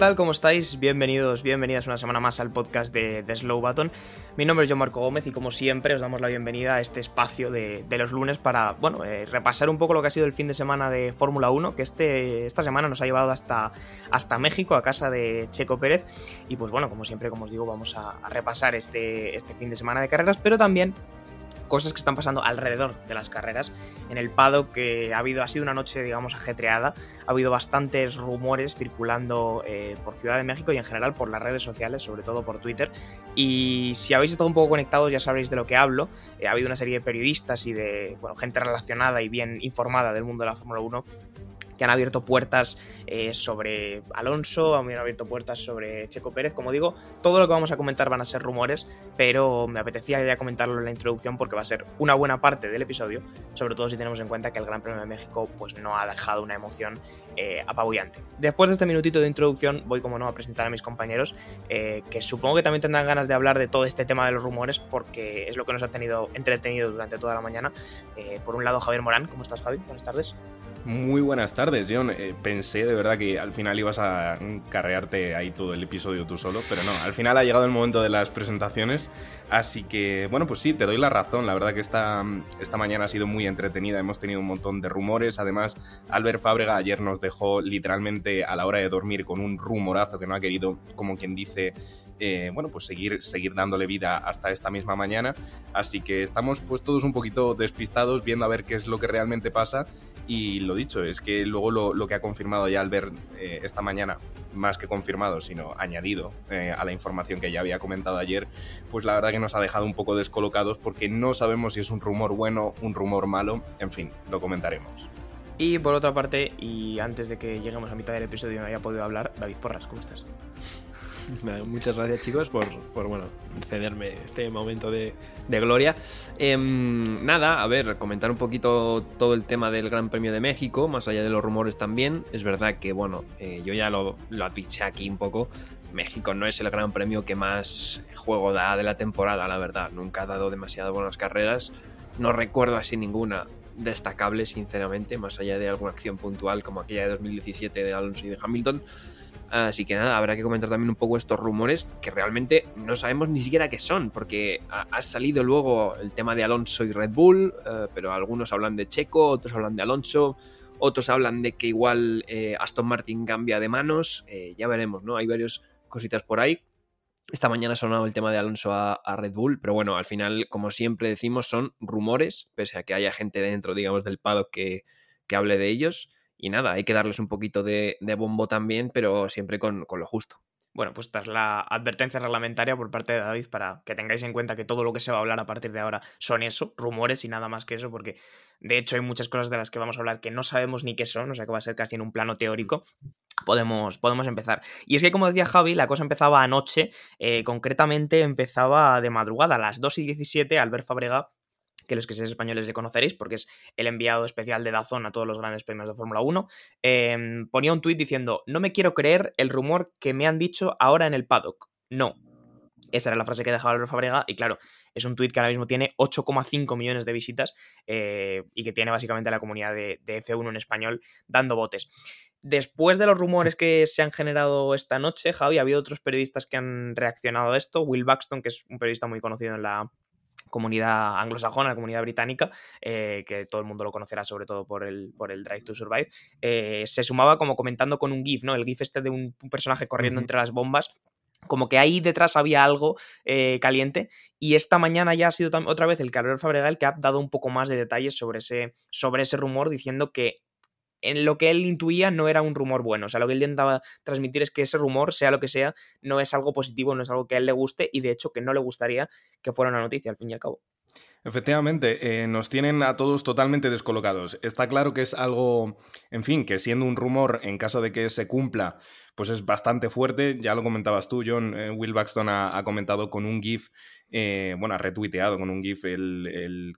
Tal? ¿Cómo estáis? Bienvenidos, bienvenidas una semana más al podcast de, The Slow Button. Mi nombre es John Marco Gómez y como siempre os damos la bienvenida a este espacio de, de los lunes para, bueno, eh, repasar un poco lo que ha sido el fin de semana de Fórmula 1, que este, esta semana nos ha llevado hasta, hasta México, a casa de Checo Pérez. Y pues bueno, como siempre, como os digo, vamos a, a repasar este, este fin de semana de carreras, pero también cosas que están pasando alrededor de las carreras. En el paddock que ha habido, ha sido una noche, digamos, ajetreada. Ha habido bastantes rumores circulando eh, por Ciudad de México y en general por las redes sociales, sobre todo por Twitter. Y si habéis estado un poco conectados ya sabréis de lo que hablo. Eh, ha habido una serie de periodistas y de bueno, gente relacionada y bien informada del mundo de la Fórmula 1 que han abierto puertas eh, sobre Alonso, han abierto puertas sobre Checo Pérez. Como digo, todo lo que vamos a comentar van a ser rumores, pero me apetecía ya comentarlo en la introducción porque va a ser una buena parte del episodio, sobre todo si tenemos en cuenta que el Gran Premio de México pues, no ha dejado una emoción eh, apabullante. Después de este minutito de introducción, voy como no a presentar a mis compañeros, eh, que supongo que también tendrán ganas de hablar de todo este tema de los rumores, porque es lo que nos ha tenido entretenido durante toda la mañana. Por un lado, Javier Morán, ¿cómo estás, Javi? Buenas tardes. Muy buenas tardes, John. Eh, pensé de verdad que al final ibas a carrearte ahí todo el episodio tú solo, pero no, al final ha llegado el momento de las presentaciones, así que bueno, pues sí, te doy la razón. La verdad que esta, esta mañana ha sido muy entretenida, hemos tenido un montón de rumores. Además, Albert Fábrega ayer nos dejó literalmente a la hora de dormir con un rumorazo que no ha querido, como quien dice, eh, bueno, pues seguir, seguir dándole vida hasta esta misma mañana. Así que estamos pues todos un poquito despistados viendo a ver qué es lo que realmente pasa. Y lo dicho, es que luego lo, lo que ha confirmado ya Albert eh, esta mañana, más que confirmado, sino añadido eh, a la información que ya había comentado ayer, pues la verdad que nos ha dejado un poco descolocados porque no sabemos si es un rumor bueno, un rumor malo, en fin, lo comentaremos. Y por otra parte, y antes de que lleguemos a mitad del episodio no haya podido hablar, David Porras, ¿cómo estás? Muchas gracias chicos por, por bueno, cederme este momento de, de gloria. Eh, nada, a ver, comentar un poquito todo el tema del Gran Premio de México, más allá de los rumores también. Es verdad que, bueno, eh, yo ya lo, lo adviché aquí un poco. México no es el Gran Premio que más juego da de la temporada, la verdad. Nunca ha dado demasiado buenas carreras. No recuerdo así ninguna destacable, sinceramente, más allá de alguna acción puntual como aquella de 2017 de Alonso y de Hamilton. Así que nada, habrá que comentar también un poco estos rumores que realmente no sabemos ni siquiera qué son, porque ha salido luego el tema de Alonso y Red Bull, eh, pero algunos hablan de Checo, otros hablan de Alonso, otros hablan de que igual eh, Aston Martin cambia de manos, eh, ya veremos, ¿no? Hay varias cositas por ahí. Esta mañana ha sonado el tema de Alonso a, Red Bull, pero bueno, al final, como siempre decimos, son rumores, pese a que haya gente dentro, digamos, del paddock que hable de ellos. Y nada, hay que darles un poquito de, bombo también, pero siempre con, con, lo justo. Bueno, pues esta es la advertencia reglamentaria por parte de David para que tengáis en cuenta que todo lo que se va a hablar a partir de ahora son eso, rumores y nada más que eso, porque de hecho hay muchas cosas de las que vamos a hablar que no sabemos ni qué son, o sea que va a ser casi en un plano teórico. Podemos, podemos empezar. Y es que, como decía Javi, la cosa empezaba anoche, eh, concretamente empezaba de madrugada, a las 2 y 17, Albert Fabrega que los que seáis españoles le conoceréis, porque es el enviado especial de Dazón a todos los grandes premios de Fórmula 1, eh, ponía un tuit diciendo, no me quiero creer el rumor que me han dicho ahora en el paddock. No. Esa era la frase que dejaba Albert Fabrega y claro, es un tuit que ahora mismo tiene 8,5 millones de visitas eh, y que tiene básicamente a la comunidad de, de F1 en español dando botes. Después de los rumores que se han generado esta noche, Javi, ha habido otros periodistas que han reaccionado a esto. Will Buxton, que es un periodista muy conocido en la, comunidad anglosajona, la comunidad británica, eh, que todo el mundo lo conocerá sobre todo por el, por el Drive to Survive, eh, se sumaba como comentando con un GIF, ¿no? El GIF este de un, un personaje corriendo uh -huh. entre las bombas. Como que ahí detrás había algo eh, caliente y esta mañana ya ha sido otra vez el Calor Fabregal que ha dado un poco más de detalles sobre ese, sobre ese rumor diciendo que en lo que él intuía no era un rumor bueno. O sea, lo que él intentaba transmitir es que ese rumor, sea lo que sea, no es algo positivo, no es algo que a él le guste y de hecho que no le gustaría que fuera una noticia al fin y al cabo. Efectivamente, eh, nos tienen a todos totalmente descolocados. Está claro que es algo, en fin, que siendo un rumor, en caso de que se cumpla, pues es bastante fuerte. Ya lo comentabas tú, John. Eh, Will Baxton ha, comentado con un GIF, eh, bueno, ha retuiteado con un GIF el,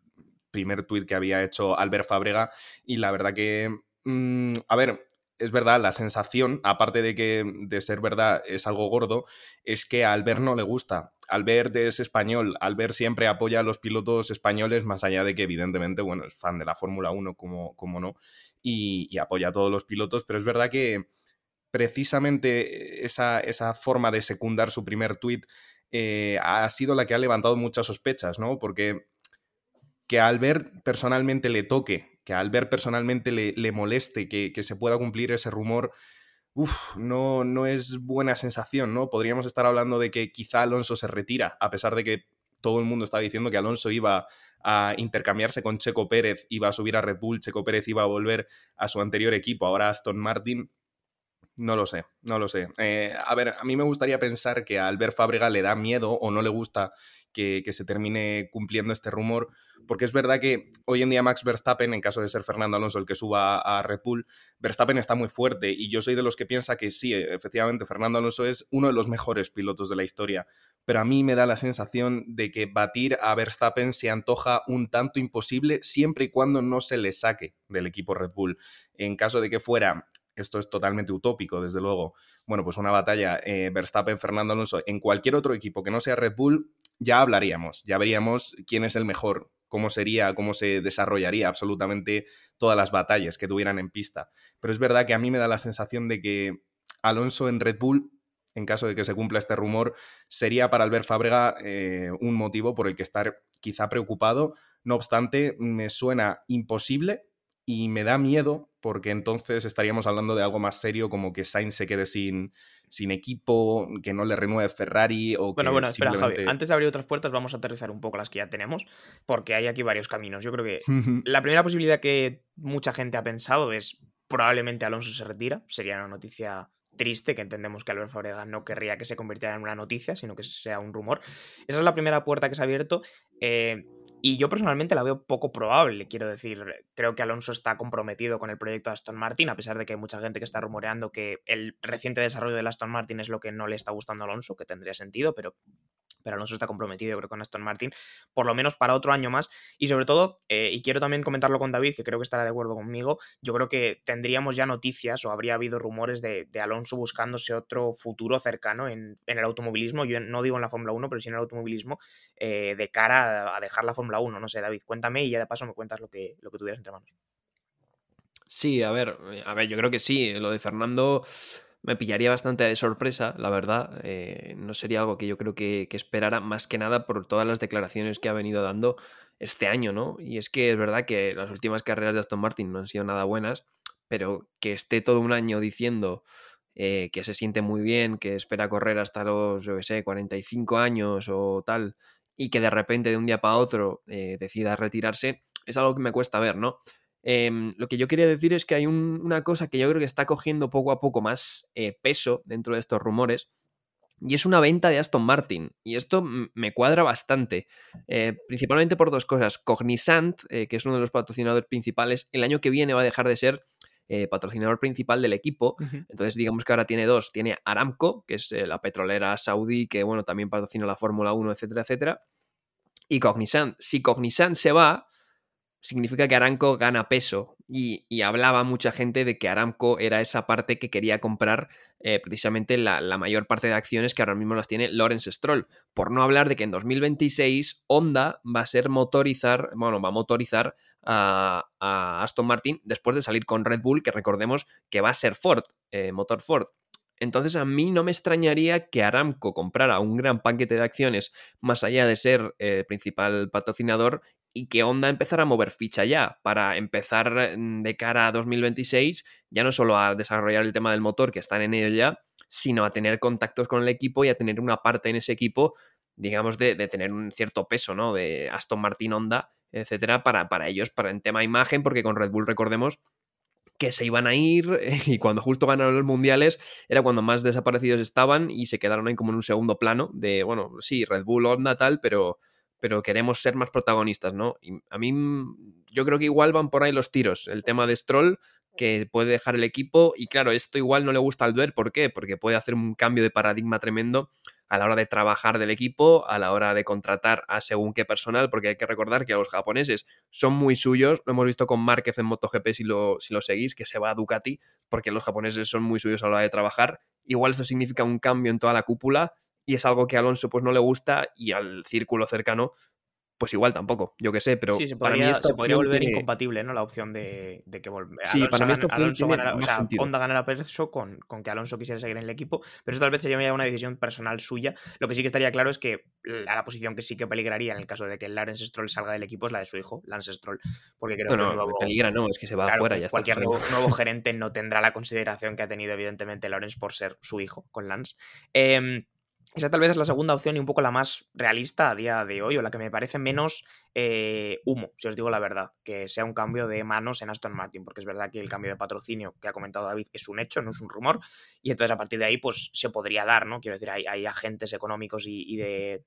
primer tweet que había hecho Albert Fabrega. Y la verdad que, mm, a ver, es verdad, la sensación, aparte de que de ser verdad es algo gordo, es que a Albert no le gusta. Albert es español, Albert siempre apoya a los pilotos españoles, más allá de que evidentemente, bueno, es fan de la Fórmula 1, como, como no, y, apoya a todos los pilotos, pero es verdad que precisamente esa, esa forma de secundar su primer tuit eh, ha sido la que ha levantado muchas sospechas, ¿no? Porque que a Albert personalmente le toque que a Albert personalmente le, moleste que, se pueda cumplir ese rumor, no, no es buena sensación, ¿no? Podríamos estar hablando de que quizá Alonso se retira, a pesar de que todo el mundo está diciendo que Alonso iba a intercambiarse con Checo Pérez, iba a subir a Red Bull, Checo Pérez iba a volver a su anterior equipo, ahora Aston Martin. No lo sé, no lo sé. Eh, a ver, a mí me gustaría pensar que a Albert Fábrega le da miedo o no le gusta que, se termine cumpliendo este rumor, porque es verdad que hoy en día Max Verstappen, en caso de ser Fernando Alonso el que suba a Red Bull, Verstappen está muy fuerte y yo soy de los que piensa que sí, efectivamente Fernando Alonso es uno de los mejores pilotos de la historia, pero a mí me da la sensación de que batir a Verstappen se antoja un tanto imposible siempre y cuando no se le saque del equipo Red Bull. En caso de que fuera esto es totalmente utópico, desde luego. Bueno, pues una batalla eh, Verstappen-Fernando Alonso en cualquier otro equipo que no sea Red Bull, ya hablaríamos, ya veríamos quién es el mejor, cómo sería, cómo se desarrollaría absolutamente todas las batallas que tuvieran en pista. Pero es verdad que a mí me da la sensación de que Alonso en Red Bull, en caso de que se cumpla este rumor, sería para Albert Fábrega eh, un motivo por el que estar quizá preocupado. No obstante, me suena imposible y me da miedo porque entonces estaríamos hablando de algo más serio como que Sainz se quede sin, sin equipo, que no le renueve Ferrari o bueno, que Bueno, espera, Javi, antes de abrir otras puertas vamos a aterrizar un poco las que ya tenemos porque hay aquí varios caminos. Yo creo que la primera posibilidad que mucha gente ha pensado es probablemente Alonso se retira, sería una noticia triste, que entendemos que Albert Fabrega no querría que se convirtiera en una noticia, sino que sea un rumor. Esa es la primera puerta que se ha abierto. Eh, y yo personalmente la veo poco probable, quiero decir, creo que Alonso está comprometido con el proyecto de Aston Martin, a pesar de que hay mucha gente que está rumoreando que el reciente desarrollo del Aston Martin es lo que no le está gustando a Alonso, que tendría sentido, pero pero Alonso está comprometido, creo, con Aston Martin, por lo menos para otro año más. Y sobre todo, eh, y quiero también comentarlo con David, que creo que estará de acuerdo conmigo, yo creo que tendríamos ya noticias o habría habido rumores de, Alonso buscándose otro futuro cercano en, el automovilismo. Yo no digo en la Fórmula 1, pero sí en el automovilismo, eh, de cara a, dejar la Fórmula 1. No sé, David, cuéntame y ya de paso me cuentas lo que, lo que tuvieras entre manos. Sí, a ver, a ver, yo creo que sí. Lo de Fernando me pillaría bastante de sorpresa, la verdad. Eh, no sería algo que yo creo que, esperara más que nada por todas las declaraciones que ha venido dando este año, ¿no? Y es que es verdad que las últimas carreras de Aston Martin no han sido nada buenas, pero que esté todo un año diciendo eh, que se siente muy bien, que espera correr hasta los, yo qué sé, 45 años o tal, y que de repente de un día para otro eh, decida retirarse, es algo que me cuesta ver, ¿no? Em, lo que yo quería decir es que hay una cosa que yo creo que está cogiendo poco a poco más eh, peso dentro de estos rumores. Y es una venta de Aston Martin. Y esto me cuadra bastante. Eh, principalmente por dos cosas. Cognizant, eh, que es uno de los patrocinadores principales, el año que viene va a dejar de ser patrocinador principal del equipo. Entonces, digamos que ahora tiene dos. Tiene Aramco, que es la petrolera saudí, que bueno, también patrocina la Fórmula 1, etcétera, etcétera. Y Cognizant. Si Cognizant se va, significa que Aramco gana peso y, hablaba mucha gente de que Aramco era esa parte que quería comprar eh, precisamente la, mayor parte de acciones que ahora mismo las tiene Lawrence Stroll. Por no hablar de que en 2026 Honda va a ser motorizar, bueno, va a motorizar a, Aston Martin después de salir con Red Bull, que recordemos que va a ser Ford, eh, motor Ford. Entonces a mí no me extrañaría que Aramco comprara un gran paquete de acciones más allá de ser eh, principal patrocinador y que Honda empezara a mover ficha ya para empezar mm, de cara a 2026 ya no solo a desarrollar el tema del motor que están en ello ya, sino a tener contactos con el equipo y a tener una parte en ese equipo, digamos, de, tener un cierto peso, ¿no? De Aston Martin, Honda, etcétera, para, para ellos, para en tema imagen, porque con Red Bull recordemos que se iban a ir y cuando justo ganaron los mundiales era cuando más desaparecidos estaban y se quedaron ahí como en un segundo plano de, bueno, sí, Red Bull, Honda, tal, pero pero queremos ser más protagonistas, ¿no? Y a mí, yo creo que igual van por ahí los tiros. El tema de Stroll, que puede dejar el equipo, y claro, esto igual no le gusta al ver, ¿por qué? Porque puede hacer un cambio de paradigma tremendo a la hora de trabajar del equipo, a la hora de contratar a según qué personal, porque hay que recordar que los japoneses son muy suyos, lo hemos visto con Márquez en MotoGP si lo, si lo seguís, que se va a Ducati, porque los japoneses son muy suyos a la hora de trabajar. Igual esto significa un cambio en toda la cúpula y es algo que a Alonso pues no le gusta y al círculo cercano pues igual tampoco, yo que sé, pero sí, se podría, para mí esto podría volver incompatible, ¿no? La opción de, que volver. Sí, para mí esto Alonso ganara, o sea, Honda ganara peso con, con que Alonso quisiera seguir en el equipo, pero eso tal vez sería una decisión personal suya. Lo que sí que estaría claro es que la, la posición que sí que peligraría en el caso de que Lance Stroll salga del equipo es la de su hijo, Lance Stroll, porque creo no, que no, peligra no, es que se va afuera ya Cualquier nuevo, nuevo, gerente no tendrá la consideración que ha tenido evidentemente Lawrence por ser su hijo con Lance. Eh, esa tal vez es la segunda opción y un poco la más realista a día de hoy, o la que me parece menos eh, humo, si os digo la verdad, que sea un cambio de manos en Aston Martin, porque es verdad que el cambio de patrocinio que ha comentado David es un hecho, no es un rumor, y entonces a partir de ahí pues se podría dar, ¿no? Quiero decir, hay, hay agentes económicos y, de,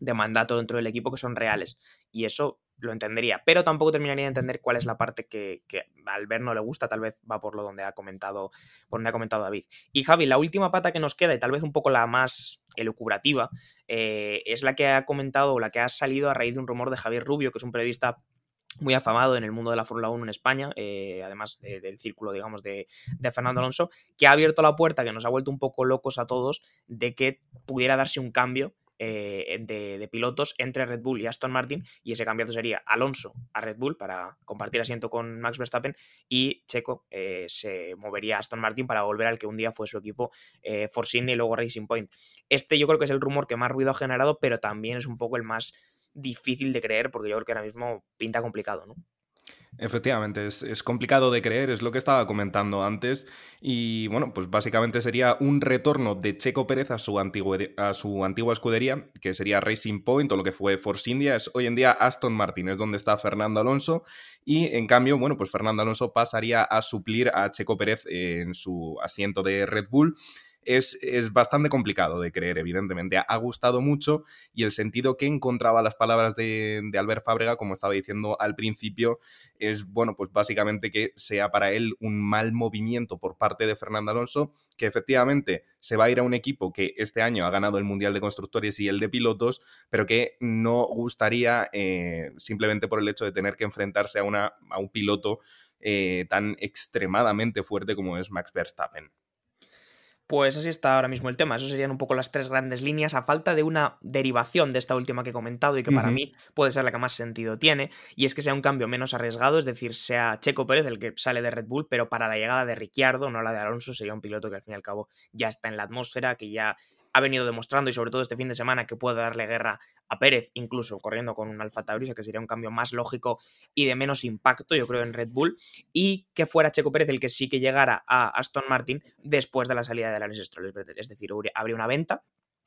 de mandato dentro del equipo que son reales, y eso lo entendería, pero tampoco terminaría de entender cuál es la parte que, que, al ver no le gusta, tal vez va por lo donde ha comentado, por donde ha comentado David. Y Javi, la última pata que nos queda, y tal vez un poco la más elucubrativa, eh, es la que ha comentado o la que ha salido a raíz de un rumor de Javier Rubio, que es un periodista muy afamado en el mundo de la Fórmula 1 en España, eh, además del círculo, digamos, de, de, Fernando Alonso, que ha abierto la puerta, que nos ha vuelto un poco locos a todos, de que pudiera darse un cambio eh, de, pilotos entre Red Bull y Aston Martin y ese cambiazo sería Alonso a Red Bull para compartir asiento con Max Verstappen y Checo eh, se movería a Aston Martin para volver al que un día fue su equipo eh, Force India y luego Racing Point. Este yo creo que es el rumor que más ruido ha generado, pero también es un poco el más difícil de creer porque yo creo que ahora mismo pinta complicado, ¿no? Efectivamente, es, complicado de creer, es lo que estaba comentando antes. Y bueno, pues básicamente sería un retorno de Checo Pérez a su, a su antigua escudería, que sería Racing Point o lo que fue Force India. Es hoy en día Aston Martin, es donde está Fernando Alonso. Y en cambio, bueno, pues Fernando Alonso pasaría a suplir a Checo Pérez en su asiento de Red Bull es, bastante complicado de creer, evidentemente. Ha gustado mucho y el sentido que encontraba las palabras de, de Albert Fábrega, como estaba diciendo al principio, es, bueno, pues básicamente que sea para él un mal movimiento por parte de Fernando Alonso, que efectivamente se va a ir a un equipo que este año ha ganado el Mundial de Constructores y el de Pilotos, pero que no gustaría eh, simplemente por el hecho de tener que enfrentarse a, una, a un piloto eh, tan extremadamente fuerte como es Max Verstappen. Pues así está ahora mismo el tema. Eso serían un poco las tres grandes líneas, a falta de una derivación de esta última que he comentado y que para mí puede ser la que más sentido tiene, y es que sea un cambio menos arriesgado, es decir, sea Checo Pérez el que sale de Red Bull, pero para la llegada de Ricciardo, no la de Alonso, sería un piloto que al fin y al cabo ya está en la atmósfera, que ya ha venido demostrando y sobre todo este fin de semana que puede darle guerra a Pérez, incluso corriendo con un Alfa Tauri, que sería un cambio más lógico y de menos impacto, yo creo, en Red Bull, y que fuera Checo Pérez el que sí que llegara a Aston Martin después de la salida de Lance Stroll. Es decir, habría una venta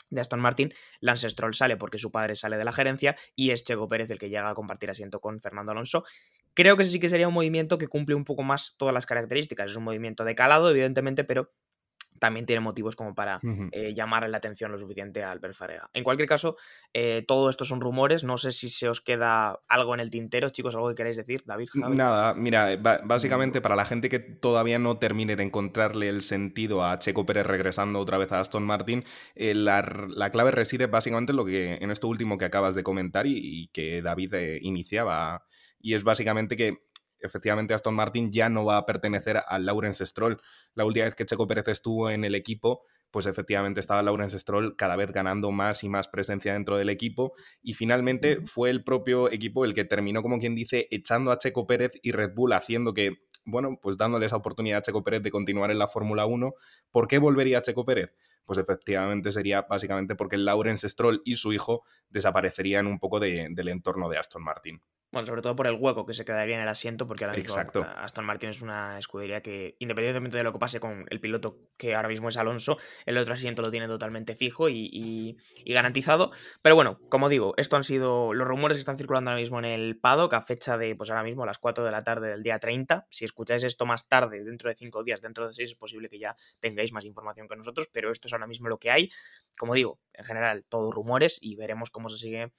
de Aston Martin, Lance Stroll sale porque su padre sale de la gerencia y es Checo Pérez el que llega a compartir asiento con Fernando Alonso. Creo que sí que sería un movimiento que cumple un poco más todas las características. Es un movimiento de calado, evidentemente, pero también tiene motivos como para eh, llamar la atención lo suficiente a Albert Farega. En cualquier caso, eh, todo esto son rumores. No sé si se os queda algo en el tintero, chicos, algo que queréis decir, David. Nada, mira, básicamente para la gente que todavía no termine de encontrarle el sentido a Checo Pérez regresando otra vez a Aston Martin, eh, la, clave reside básicamente en lo que en esto último que acabas de comentar y que David iniciaba. Y es básicamente que efectivamente Aston Martin ya no va a pertenecer al Lawrence Stroll. La última vez que Checo Pérez estuvo en el equipo, pues efectivamente estaba Lawrence Stroll cada vez ganando más y más presencia dentro del equipo y finalmente fue el propio equipo el que terminó, como quien dice, echando a Checo Pérez y Red Bull haciendo que, bueno, pues dándole esa oportunidad a Checo Pérez de continuar en la Fórmula 1. ¿Por qué volvería Checo Pérez? Pues efectivamente sería básicamente porque Lawrence Stroll y su hijo desaparecerían un poco del entorno de Aston Martin. Bueno, sobre todo por el hueco que se quedaría en el asiento, porque ahora mismo Aston Martin es una escudería que, independientemente de lo que pase con el piloto que ahora mismo es Alonso, el otro asiento lo tiene totalmente fijo y, garantizado. Pero bueno, como digo, esto han sido los rumores que están circulando ahora mismo en el paddock a fecha de, pues ahora mismo a las 4 de la tarde del día 30. Si escucháis esto más tarde, dentro de 5 días, dentro de 6, es posible que ya tengáis más información que nosotros, pero esto ahora mismo lo que hay. Como digo, en general, todo rumores y veremos cómo se sigue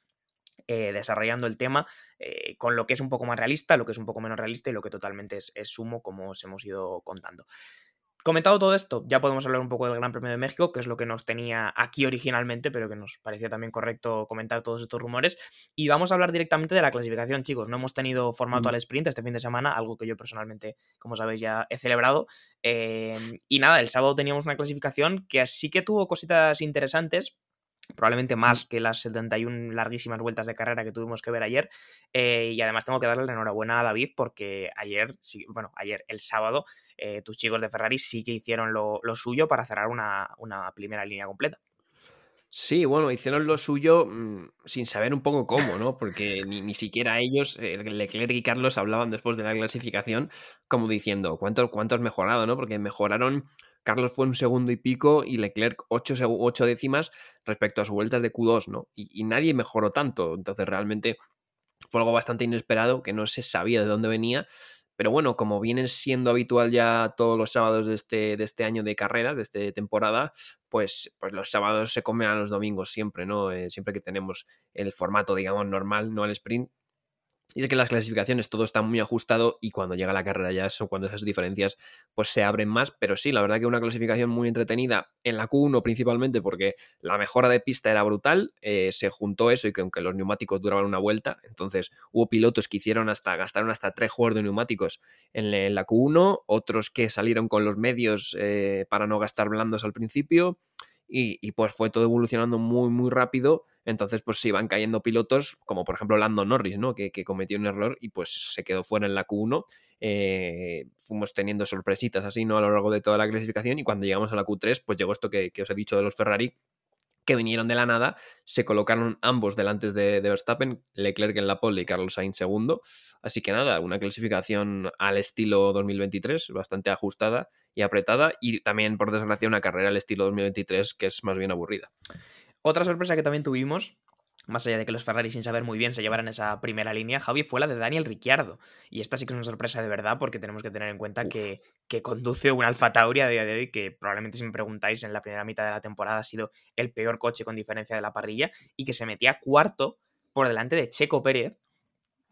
eh, desarrollando el tema eh, con lo que es un poco más realista, lo que es un poco menos realista y lo que totalmente es, es sumo, como os hemos ido contando. Comentado todo esto, ya podemos hablar un poco del Gran Premio de México, que es lo que nos tenía aquí originalmente, pero que nos parecía también correcto comentar todos estos rumores. Y vamos a hablar directamente de la clasificación, chicos. No hemos tenido formato al sprint este fin de semana, algo que yo personalmente, como sabéis, ya he celebrado. Em, y nada, el sábado teníamos una clasificación que sí que tuvo cositas interesantes, probablemente más que las 71 larguísimas vueltas de carrera que tuvimos que ver ayer. Eh, y además tengo que darle la enhorabuena a David porque ayer, bueno, ayer, el sábado, eh, tus chicos de Ferrari sí que hicieron lo, suyo para cerrar una, primera línea completa. Sí, bueno, hicieron lo suyo mm, sin saber un poco cómo, ¿no? Porque ni, siquiera ellos, Leclerc y Carlos, hablaban después de la clasificación como diciendo, ¿cuánto, cuánto has mejorado, ¿no? Porque mejoraron, Carlos fue un segundo y pico y Leclerc ocho, ocho décimas respecto a sus vueltas de Q2, ¿no? Y nadie mejoró tanto, entonces realmente fue algo bastante inesperado que no se sabía de dónde venía pero bueno, como viene siendo habitual ya todos los sábados de este, de este año de carreras, de esta temporada, pues, pues los sábados se comen a los domingos siempre, ¿no? Eh, siempre que tenemos el formato, digamos, normal, no el sprint, y es que las clasificaciones todo está muy ajustado y cuando llega la carrera ya son cuando esas diferencias pues se abren más, pero sí, la verdad que una clasificación muy entretenida en la Q1 principalmente porque la mejora de pista era brutal, eh, se juntó eso y que aunque los neumáticos duraban una vuelta, entonces hubo pilotos que hicieron hasta, gastaron hasta tres juegos de neumáticos en, la Q1, otros que salieron con los medios eh, para no gastar blandos al principio y, pues fue todo evolucionando muy muy rápido entonces, pues se iban cayendo pilotos, como por ejemplo Lando Norris, ¿no? Que, cometió un error y pues se quedó fuera en la Q1. Eh, fuimos teniendo sorpresitas así, ¿no? A lo largo de toda la clasificación. Y cuando llegamos a la Q3, pues llegó esto que, os he dicho de los Ferrari, que vinieron de la nada, se colocaron ambos delante de, de, Verstappen, Leclerc en la pole y Carlos Sainz segundo. Así que nada, una clasificación al estilo 2023, bastante ajustada y apretada, y también, por desgracia, una carrera al estilo 2023 que es más bien aburrida. Otra sorpresa que también tuvimos, más allá de que los Ferrari sin saber muy bien se llevaran esa primera línea, Javi, fue la de Daniel Ricciardo. Y esta sí que es una sorpresa de verdad porque tenemos que tener en cuenta que, que, conduce un Alfa Tauri a día de hoy que probablemente si me preguntáis en la primera mitad de la temporada ha sido el peor coche con diferencia de la parrilla y que se metía cuarto por delante de Checo Pérez,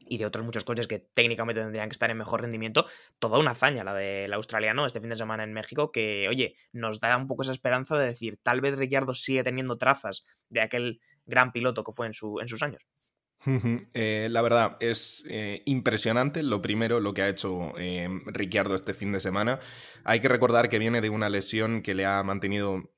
y de otros muchos coches que técnicamente tendrían que estar en mejor rendimiento, toda una hazaña la del australiano este fin de semana en México, que, oye, nos da un poco esa esperanza de decir, tal vez Ricciardo sigue teniendo trazas de aquel gran piloto que fue en, su, en sus años. Eh, la verdad, es eh, impresionante lo primero, lo que ha hecho eh, Ricciardo este fin de semana. Hay que recordar que viene de una lesión que le ha mantenido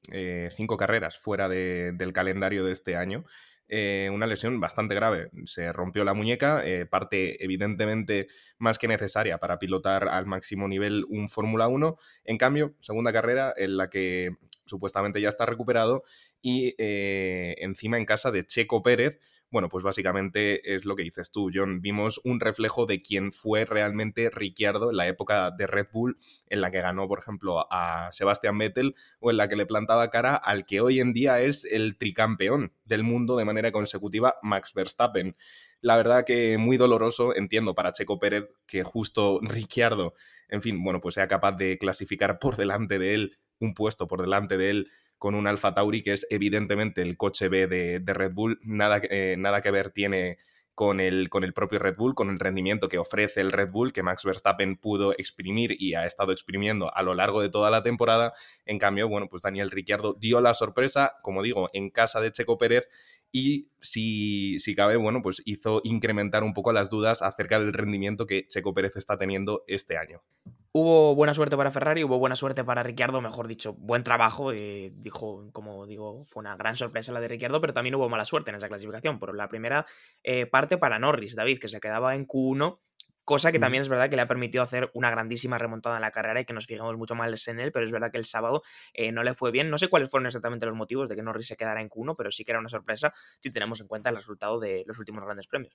cinco carreras fuera del calendario de este año. Eh, una lesión bastante grave. Se rompió la muñeca, eh, parte evidentemente más que necesaria para pilotar al máximo nivel un Fórmula 1. En cambio, segunda carrera en la que supuestamente ya está recuperado y eh, encima en casa de Checo Pérez, bueno, pues básicamente es lo que dices tú, John. Vimos un reflejo de quién fue realmente Ricciardo en la época de Red Bull, en la que ganó, por ejemplo, a Sebastian Vettel o en la que le plantaba cara al que hoy en día es el tricampeón del mundo de manera consecutiva, Max Verstappen. La verdad que muy doloroso, entiendo, para Checo Pérez que justo Ricciardo, en fin, bueno, pues sea capaz de clasificar por delante de él, un puesto por delante de él con un Alfa Tauri que es evidentemente el coche B de, Red Bull. Nada, eh, nada que ver tiene con el, con el propio Red Bull, con el rendimiento que ofrece el Red Bull, que Max Verstappen pudo exprimir y ha estado exprimiendo a lo largo de toda la temporada. En cambio, bueno, pues Daniel Ricciardo dio la sorpresa, como digo, en casa de Checo Pérez y si, si cabe, bueno, pues hizo incrementar un poco las dudas acerca del rendimiento que Checo Pérez está teniendo este año. Hubo buena suerte para Ferrari, hubo buena suerte para Ricciardo, mejor dicho, buen trabajo. Eh, dijo, como digo, fue una gran sorpresa la de Ricciardo, pero también hubo mala suerte en esa clasificación. Por la primera eh, parte para Norris, David, que se quedaba en Q1, cosa que también es verdad que le ha permitido hacer una grandísima remontada en la carrera y que nos fijamos mucho más en él, pero es verdad que el sábado eh, no le fue bien. No sé cuáles fueron exactamente los motivos de que Norris se quedara en Q1, pero sí que era una sorpresa si tenemos en cuenta el resultado de los últimos grandes premios.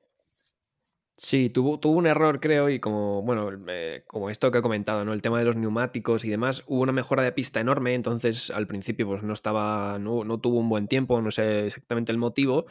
Sí, tuvo, tuvo un error, creo, y como, bueno, eh, como esto que he comentado, ¿no? El tema de los neumáticos y demás, hubo una mejora de pista enorme, entonces al principio pues no estaba, no, no tuvo un buen tiempo, no sé exactamente el motivo,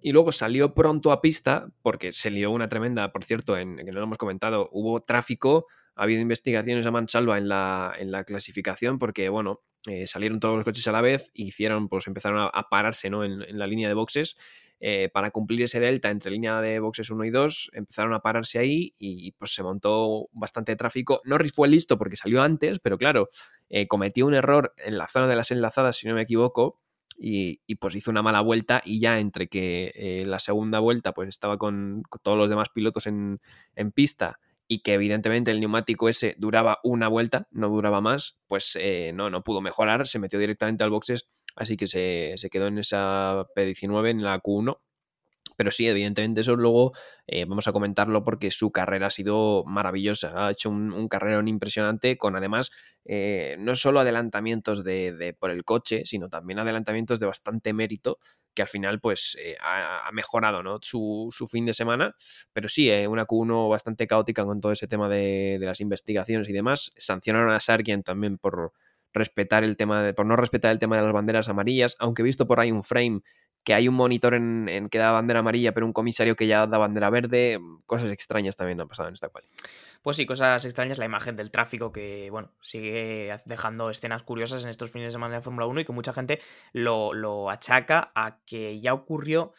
y luego salió pronto a pista, porque se lió una tremenda, por cierto, en, que no lo hemos comentado, hubo tráfico, ha habido investigaciones a mansalva en la, en la clasificación, porque, bueno, eh, salieron todos los coches a la vez, hicieron, pues empezaron a, pararse, ¿no? En la línea de boxes, eh, para cumplir ese delta entre línea de boxes 1 y 2, empezaron a pararse ahí y pues se montó bastante tráfico. Norris fue listo porque salió antes, pero claro, eh, cometió un error en la zona de las enlazadas, si no me equivoco, y, pues hizo una mala vuelta y ya entre que eh, la segunda vuelta pues estaba con, todos los demás pilotos en, en, pista y que evidentemente el neumático ese duraba una vuelta, no duraba más, pues no, no pudo mejorar, se metió directamente al boxes así que se, quedó en esa P19, en la Q1. Pero sí, evidentemente eso luego eh, vamos a comentarlo porque su carrera ha sido maravillosa. Ha hecho un, un impresionante con además eh, no solo adelantamientos de, por el coche, sino también adelantamientos de bastante mérito que al final pues eh, ha, mejorado ¿no? su, fin de semana. Pero sí, una Q1 bastante caótica con todo ese tema de, de las investigaciones y demás. Sancionaron a Sargent también por respetar el tema de, por no respetar el tema de las banderas amarillas, aunque he visto por ahí un frame que hay un monitor en, que da bandera amarilla, pero un comisario que ya da bandera verde, cosas extrañas también han pasado en esta cual. Pues sí, cosas extrañas, la imagen del tráfico que, bueno, sigue dejando escenas curiosas en estos fines de semana de Fórmula 1 y que mucha gente lo, lo achaca a que ya ocurrió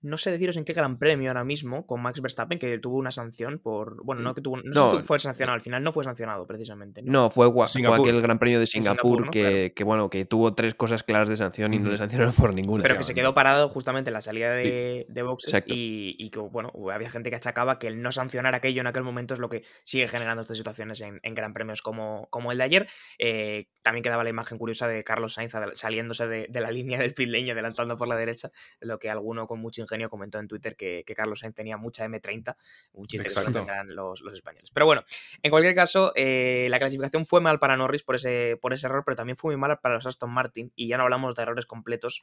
no sé deciros en qué gran premio ahora mismo con Max Verstappen, que tuvo una sanción por. Bueno, no que tuvo. No, fue sancionado, al final no fue sancionado precisamente. No, fue, aquel gran premio de Singapur, que, bueno, que tuvo tres cosas claras de sanción y no le sancionaron por ninguna. Pero que se quedó parado justamente en la salida de, de boxes y, que, bueno, había gente que achacaba que el no sancionar aquello en aquel momento es lo que sigue generando estas situaciones en, gran premios como, como el de ayer. Eh, también quedaba la imagen curiosa de Carlos Sainz saliéndose de, la línea del pit lane adelantando por la derecha, lo que alguno con mucho ingenio comentó en Twitter que, Carlos Sainz tenía mucha M30, un chiste que tendrán los, los, españoles. Pero bueno, en cualquier caso, eh, la clasificación fue mal para Norris por ese, por ese error, pero también fue muy mala para los Aston Martin, y ya no hablamos de errores completos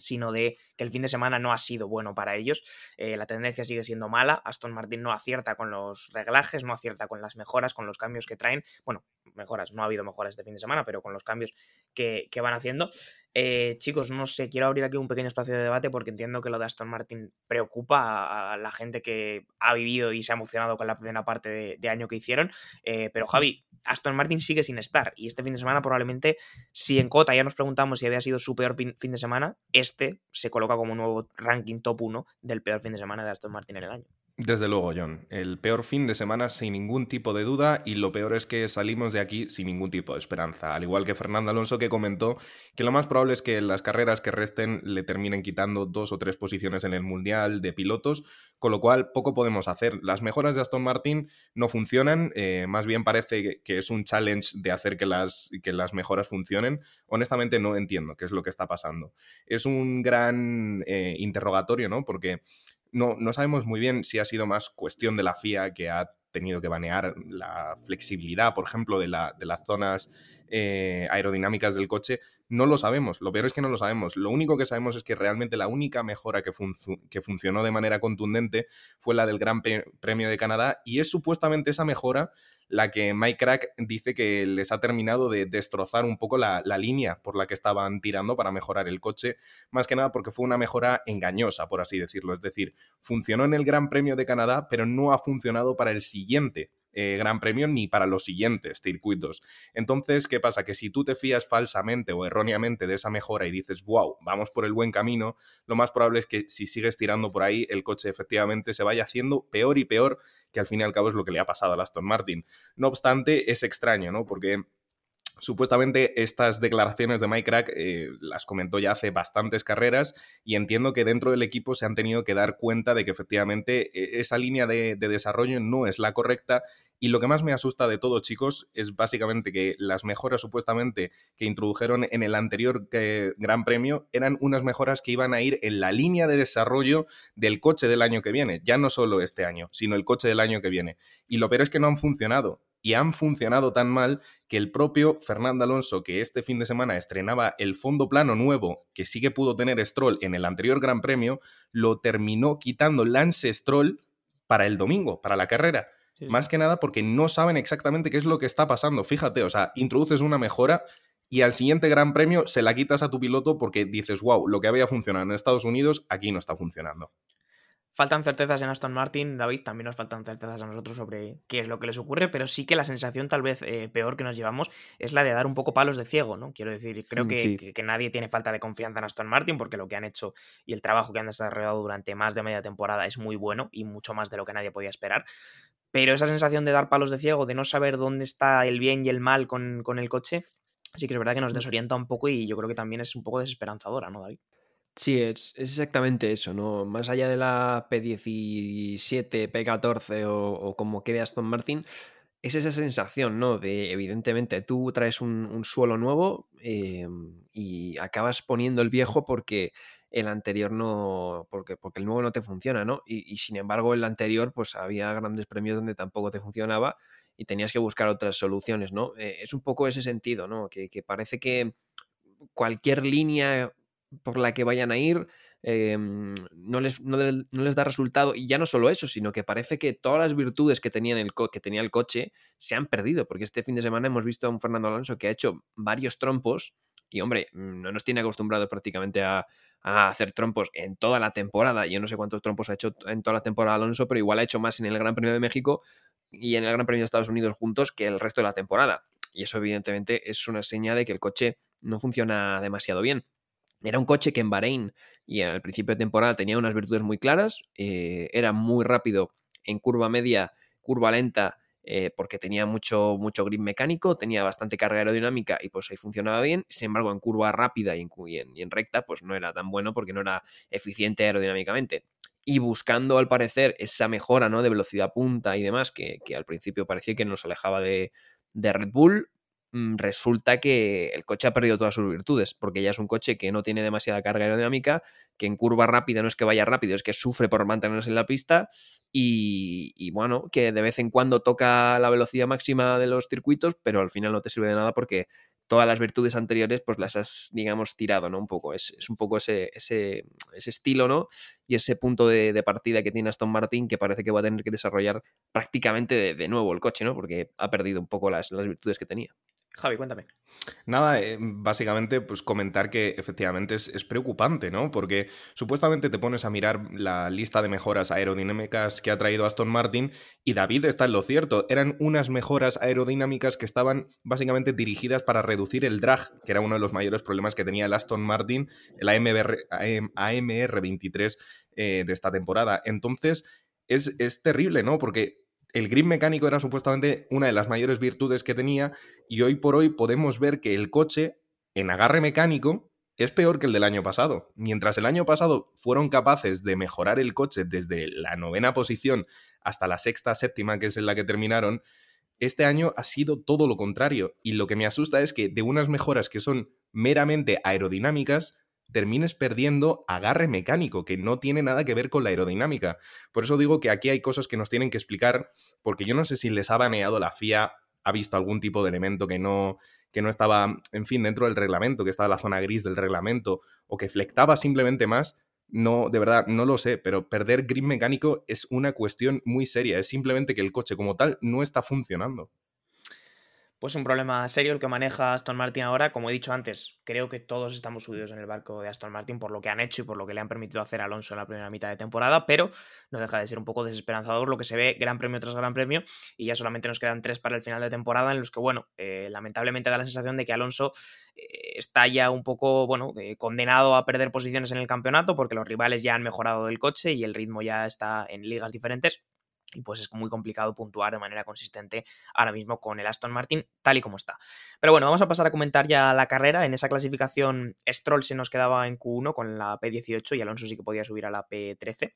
sino de que el fin de semana no ha sido bueno para ellos. Eh, la tendencia sigue siendo mala. Aston Martin no acierta con los reglajes, no acierta con las mejoras, con los cambios que traen. Bueno, mejoras, no ha habido mejoras este fin de semana, pero con los cambios que, van haciendo. Eh, chicos, no sé, quiero abrir aquí un pequeño espacio de debate porque entiendo que lo de Aston Martin preocupa a, la gente que ha vivido y se ha emocionado con la primera parte de, año que hicieron. Eh, pero Javi, Aston Martin sigue sin estar y este fin de semana probablemente, si en Cota ya nos preguntamos si había sido su peor fin de semana, este se coloca como nuevo ranking top 1 del peor fin de semana de Aston Martin en el año. Desde luego, John. El peor fin de semana sin ningún tipo de duda y lo peor es que salimos de aquí sin ningún tipo de esperanza. Al igual que Fernando Alonso que comentó que lo más probable es que las carreras que resten le terminen quitando dos o tres posiciones en el Mundial de pilotos, con lo cual poco podemos hacer. Las mejoras de Aston Martin no funcionan, eh, más bien parece que es un challenge de hacer que las, que las mejoras funcionen. Honestamente no entiendo qué es lo que está pasando. Es un gran eh, interrogatorio, ¿no? Porque no, no sabemos muy bien si ha sido más cuestión de la FIA que ha tenido que banear la flexibilidad, por ejemplo, de, la, de las zonas eh, aerodinámicas del coche, no lo sabemos. Lo peor es que no lo sabemos. Lo único que sabemos es que realmente la única mejora que, funcionó de manera contundente fue la del Gran Premio de Canadá y es supuestamente esa mejora la que Mike Crack dice que les ha terminado de destrozar un poco la, línea por la que estaban tirando para mejorar el coche, más que nada porque fue una mejora engañosa, por así decirlo. Es decir, funcionó en el Gran Premio de Canadá, pero no ha funcionado para el siguiente eh, gran Premio ni para los siguientes circuitos. Entonces, ¿qué pasa? Que si tú te fías falsamente o erróneamente de esa mejora y dices, wow, vamos por el buen camino, lo más probable es que si sigues tirando por ahí, el coche efectivamente se vaya haciendo peor y peor, que al fin y al cabo es lo que le ha pasado a Aston Martin. No obstante, es extraño, ¿no? Porque Supuestamente estas declaraciones de Mike Crack eh, las comentó ya hace bastantes carreras y entiendo que dentro del equipo se han tenido que dar cuenta de que efectivamente eh, esa línea de, desarrollo no es la correcta y lo que más me asusta de todo chicos es básicamente que las mejoras supuestamente que introdujeron en el anterior eh, Gran Premio eran unas mejoras que iban a ir en la línea de desarrollo del coche del año que viene, ya no solo este año, sino el coche del año que viene. Y lo peor es que no han funcionado y han funcionado tan mal que el propio Fernando Alonso, que este fin de semana estrenaba el fondo plano nuevo que sí que pudo tener Stroll en el anterior Gran Premio, lo terminó quitando Lance Stroll para el domingo, para la carrera. Más que nada porque no saben exactamente qué es lo que está pasando. Fíjate, o sea, introduces una mejora y al siguiente Gran Premio se la quitas a tu piloto porque dices, wow, lo que había funcionado en Estados Unidos aquí no está funcionando. Faltan certezas en Aston Martin, David, también nos faltan certezas a nosotros sobre qué es lo que les ocurre, pero sí que la sensación tal vez eh, peor que nos llevamos es la de dar un poco palos de ciego, ¿no? Quiero decir, creo Mm, que, sí. que- que nadie tiene falta de confianza en Aston Martin porque lo que han hecho y el trabajo que han desarrollado durante más de media temporada es muy bueno y mucho más de lo que nadie podía esperar. Pero esa sensación de dar palos de ciego, de no saber dónde está el bien y el mal con, con el coche, sí que es verdad que nos desorienta un poco y yo creo que también es un poco desesperanzadora, ¿no, David? Sí, es, es exactamente eso, ¿no? Más allá de la P17, P14 o, como quede Aston Martin, es esa sensación, ¿no? De, evidentemente, tú traes un, suelo nuevo eh, y acabas poniendo el viejo porque el anterior no, porque, porque el nuevo no te funciona, ¿no? Y, y sin embargo, el anterior, pues había grandes premios donde tampoco te funcionaba y tenías que buscar otras soluciones, ¿no? Eh, es un poco ese sentido, ¿no? Que, que parece que cualquier línea por la que vayan a ir eh, no, les, no, le- no les da resultado. Y ya no solo eso, sino que parece que todas las virtudes que, el que tenía el coche se han perdido. Porque este fin de semana hemos visto a un Fernando Alonso que ha hecho varios trompos. Y hombre, mm, no nos tiene acostumbrados prácticamente a, a hacer trompos en toda la temporada. Yo no sé cuántos trompos ha hecho en toda la temporada Alonso, pero igual ha hecho más en el Gran Premio de México y en el Gran Premio de Estados Unidos juntos que el resto de la temporada. Y eso evidentemente es una seña de que el coche no funciona demasiado bien. Era un coche que en Bahrein y al principio de temporada tenía unas virtudes muy claras, eh, era muy rápido en curva media, curva lenta, eh, porque tenía mucho, mucho grip mecánico, tenía bastante carga aerodinámica y pues ahí funcionaba bien. Sin embargo, en curva rápida y en, en- recta, pues no era tan bueno porque no era eficiente aerodinámicamente. Y buscando, al parecer, esa mejora ¿no? de velocidad punta y demás, que, al principio parecía que nos alejaba de, Red Bull, resulta que el coche ha perdido todas sus virtudes, porque ya es un coche que no tiene demasiada carga aerodinámica, que en curva rápida no es que vaya rápido, es que sufre por mantenerse en la pista y, bueno, que de vez en cuando toca la velocidad máxima de los circuitos, pero al final no te sirve de nada porque todas las virtudes anteriores pues las has, digamos, tirado, ¿no? Un poco, es, un poco ese, ese, ese estilo, ¿no? Y ese punto de, de partida que tiene Aston Martin que parece que va a tener que desarrollar prácticamente de, de nuevo el coche, ¿no? Porque ha perdido un poco las, las virtudes que tenía. Javi, cuéntame. Nada, eh, básicamente, pues comentar que efectivamente es, preocupante, ¿no? Porque supuestamente te pones a mirar la lista de mejoras aerodinámicas que ha traído Aston Martin y David está en lo cierto. Eran unas mejoras aerodinámicas que estaban básicamente dirigidas para reducir el drag, que era uno de los mayores problemas que tenía el Aston Martin, el AMR, AM AMR23 eh, de esta temporada. Entonces, es, es terrible, ¿no? Porque el grip mecánico era supuestamente una de las mayores virtudes que tenía y hoy por hoy podemos ver que el coche en agarre mecánico es peor que el del año pasado. Mientras el año pasado fueron capaces de mejorar el coche desde la novena posición hasta la sexta, séptima, que es en la que terminaron, este año ha sido todo lo contrario. Y lo que me asusta es que de unas mejoras que son meramente aerodinámicas, termines perdiendo agarre mecánico, que no tiene nada que ver con la aerodinámica. Por eso digo que aquí hay cosas que nos tienen que explicar, porque yo no sé si les ha baneado la FIA, ha visto algún tipo de elemento que no, que no estaba, en fin, dentro del reglamento, que estaba en la zona gris del reglamento, o que flectaba simplemente más. No, de verdad, no lo sé, pero perder grip mecánico es una cuestión muy seria. Es simplemente que el coche como tal no está funcionando. Pues un problema serio el que maneja Aston Martin ahora. Como he dicho antes, creo que todos estamos subidos en el barco de Aston Martin por lo que han hecho y por lo que le han permitido hacer a Alonso en la primera mitad de temporada, pero no deja de ser un poco desesperanzador lo que se ve gran premio tras gran premio y ya solamente nos quedan tres para el final de temporada en los que, bueno, eh, lamentablemente da la sensación de que Alonso eh, está ya un poco, bueno, eh, condenado a perder posiciones en el campeonato porque los rivales ya han mejorado el coche y el ritmo ya está en ligas diferentes y pues es muy complicado puntuar de manera consistente ahora mismo con el Aston Martin tal y como está. Pero bueno, vamos a pasar a comentar ya la carrera. En esa clasificación Stroll se nos quedaba en Q1 con la P18 y Alonso sí que podía subir a la P13.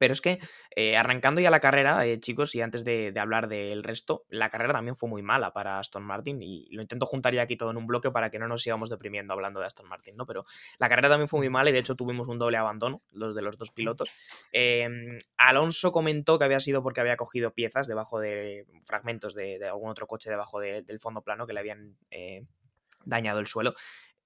Pero es que eh, arrancando ya la carrera, eh, chicos, y antes de, de, hablar del resto, la carrera también fue muy mala para Aston Martin y lo intento juntar ya aquí todo en un bloque para que no nos sigamos deprimiendo hablando de Aston Martin, ¿no? Pero la carrera también fue muy mala y de hecho tuvimos un doble abandono, los de los dos pilotos. Eh, Alonso comentó que había sido porque había cogido piezas debajo de fragmentos de, de algún otro coche debajo de, del fondo plano que le habían eh, dañado el suelo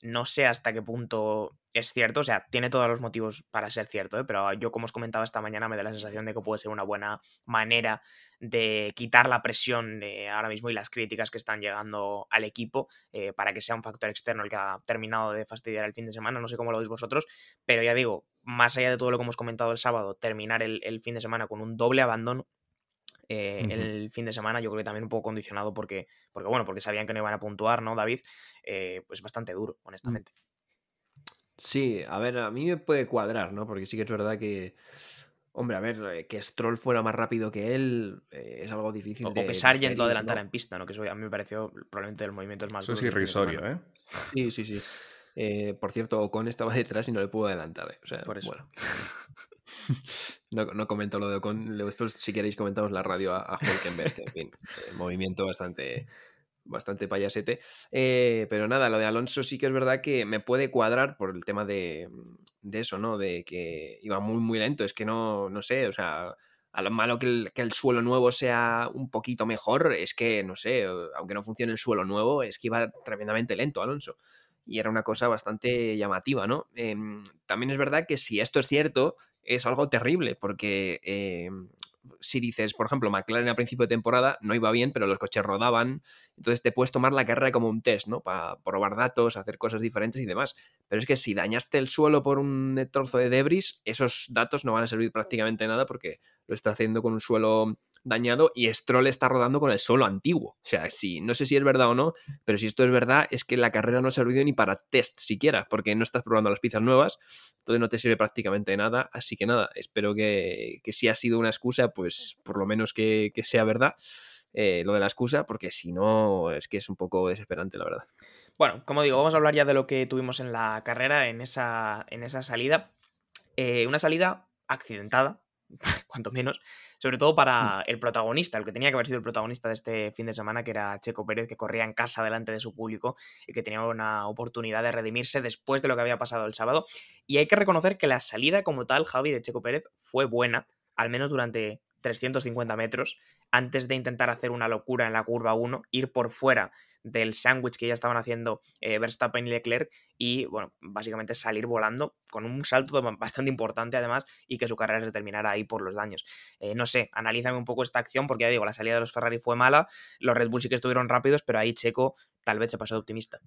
no sé hasta qué punto es cierto, o sea, tiene todos los motivos para ser cierto, ¿eh? pero yo como os comentaba esta mañana me da la sensación de que puede ser una buena manera de quitar la presión eh, ahora mismo y las críticas que están llegando al equipo eh, para que sea un factor externo el que ha terminado de fastidiar el fin de semana, no sé cómo lo veis vosotros, pero ya digo, más allá de todo lo que hemos comentado el sábado, terminar el, fin de semana con un doble abandono. Eh, el fin de semana, yo creo que también un poco condicionado porque, porque bueno, porque sabían que no iban a puntuar, ¿no, David? Eh, pues bastante duro, mm. honestamente. Sí, a ver, a mí me puede cuadrar, ¿no? Porque sí que es verdad que, hombre, a ver, eh, que Stroll fuera más rápido que él es algo difícil. O, de, o que Sargent lo adelantara ¿no? en pista, ¿no? Que eso a mí me pareció probablemente de los movimientos más Eso es irrisorio. ¿eh? Sí, sí, sí. Eh, por cierto, Ocon estaba detrás y no le pudo adelantar. eh. O sea, Por eso. bueno. no, no comento lo de Ocon. Después, si queréis, comentamos la radio a, a Hülkenberg. En fin, eh, movimiento bastante, bastante payasete. Eh, pero nada, lo de Alonso sí que es verdad que me puede cuadrar por el tema de, de eso, ¿no? De que iba muy, muy lento. Es que no, no sé, o sea, a lo malo que el, que el suelo nuevo sea un poquito mejor, es que, no sé, aunque no funcione el suelo nuevo, es que iba tremendamente lento Alonso. Y era una cosa bastante llamativa, ¿no? Em, también es verdad que si esto es cierto, es algo terrible, porque em, si dices, por ejemplo, McLaren a principio de temporada no iba bien, pero los coches rodaban, entonces te puedes tomar la carrera como un test, ¿no? Para probar datos, hacer cosas diferentes y demás. Pero es que si dañaste el suelo por un trozo de debris, esos datos no van a servir prácticamente nada porque lo está haciendo con un suelo dañado y Stroll está rodando con el suelo antiguo. O sea, si, no sé si es verdad o no, pero si esto es verdad, es que la carrera no ha servido ni para test siquiera, porque no estás probando las piezas nuevas, entonces no te sirve prácticamente de nada. Así que nada, espero que, que si ha sido una excusa, pues por lo menos que, que sea verdad eh, lo de la excusa, porque si no, es que es un poco desesperante, la verdad. Bueno, como digo, vamos a hablar ya de lo que tuvimos en la carrera, en esa, en esa salida. Eh, una salida accidentada, cuanto menos, sobre todo para el protagonista, el que tenía que haber sido el protagonista de este fin de semana, que era Checo Pérez, que corría en casa delante de su público y que tenía una oportunidad de redimirse después de lo que había pasado el sábado. Y hay que reconocer que la salida como tal, Javi, de Checo Pérez fue buena, al menos durante 350 metros, antes de intentar hacer una locura en la curva 1, ir por fuera del sándwich que ya estaban haciendo eh, Verstappen y Leclerc y, bueno, básicamente salir volando con un salto bastante importante además y que su carrera se terminara ahí por los daños. Eh, no sé, analízame un poco esta acción porque ya digo, la salida de los Ferrari fue mala, los Red Bull sí que estuvieron rápidos, pero ahí Checo tal vez se pasó de optimista.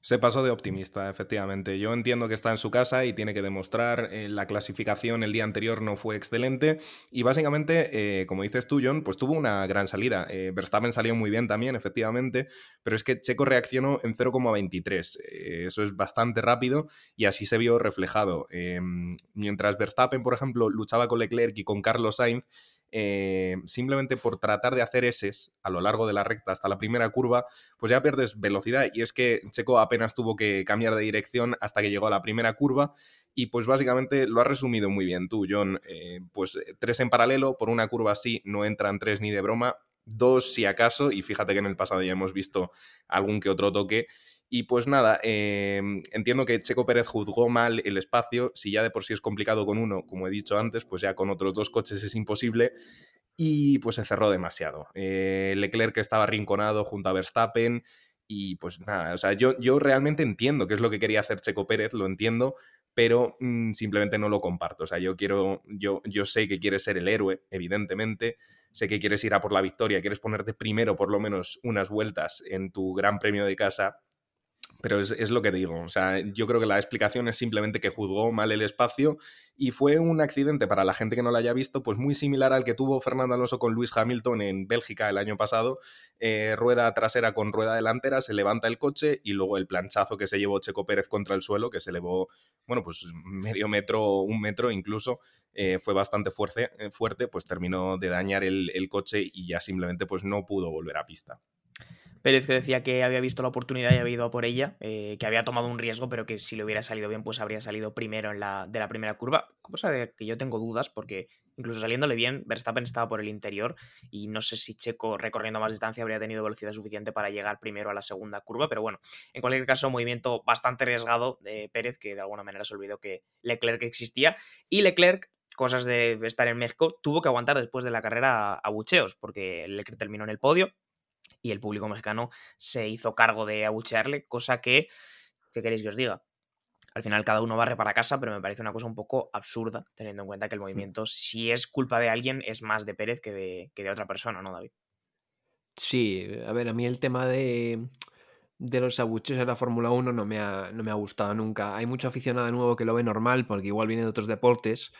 Se pasó de optimista, efectivamente. Yo entiendo que está en su casa y tiene que demostrar eh, la clasificación el día anterior no fue excelente y básicamente, eh, como dices tú, John, pues tuvo una gran salida. Eh, Verstappen salió muy bien también, efectivamente, pero es que Checo reaccionó en 0,23. Eh, eso es bastante rápido y así se vio reflejado. Eh, mientras Verstappen, por ejemplo, luchaba con Leclerc y con Carlos Sainz, eh, simplemente por tratar de hacer S a lo largo de la recta hasta la primera curva, pues ya pierdes velocidad. Y es que Checo apenas tuvo que cambiar de dirección hasta que llegó a la primera curva. Y pues básicamente lo has resumido muy bien tú, John. Eh, pues tres en paralelo, por una curva así no entran tres ni de broma. Dos si acaso, y fíjate que en el pasado ya hemos visto algún que otro toque. Y pues nada, eh, entiendo que Checo Pérez juzgó mal el espacio. Si ya de por sí es complicado con uno, como he dicho antes, pues ya con otros dos coches es imposible. Y pues se cerró demasiado. Eh, Leclerc estaba rinconado junto a Verstappen. Y pues nada, o sea, yo, yo realmente entiendo qué es lo que quería hacer Checo Pérez, lo entiendo, pero mmm, simplemente no lo comparto. O sea, yo quiero, yo, yo sé que quieres ser el héroe, evidentemente. Sé que quieres ir a por la victoria, quieres ponerte primero por lo menos unas vueltas en tu gran premio de casa pero es, es, lo que digo. O sea, yo creo que la explicación es simplemente que juzgó mal el espacio y fue un accidente para la gente que no lo haya visto, pues muy similar al que tuvo Fernando Alonso con Luis Hamilton en Bélgica el año pasado. Eh, rueda trasera con rueda delantera, se levanta el coche y luego el planchazo que se llevó Checo Pérez contra el suelo, que se elevó, bueno, pues medio metro, un metro incluso. Eh, fue bastante fuerte, fuerte, pues terminó de dañar el, el coche y ya simplemente pues no pudo volver a pista. Pérez que decía que había visto la oportunidad y había ido por ella, eh, que había tomado un riesgo, pero que si le hubiera salido bien, pues habría salido primero en la, de la primera curva. Cosa de que yo tengo dudas, porque incluso saliéndole bien, Verstappen estaba por el interior y no sé si Checo recorriendo más distancia habría tenido velocidad suficiente para llegar primero a la segunda curva, pero bueno, en cualquier caso, movimiento bastante arriesgado de Pérez, que de alguna manera se olvidó que Leclerc existía, y Leclerc cosas de estar en México, tuvo que aguantar después de la carrera a bucheos, porque Leclerc terminó en el podio, y el público mexicano se hizo cargo de abuchearle, cosa que, ¿qué queréis que os diga? Al final cada uno barre para casa, pero me parece una cosa un poco absurda, teniendo en cuenta que el movimiento, si es culpa de alguien, es más de Pérez que de, que de otra persona, ¿no, David? Sí, a ver, a mí el tema de de los abucheos de la Fórmula 1 no me, ha, no me ha gustado nunca. Hay mucho aficionado nuevo que lo ve normal porque igual viene de otros deportes,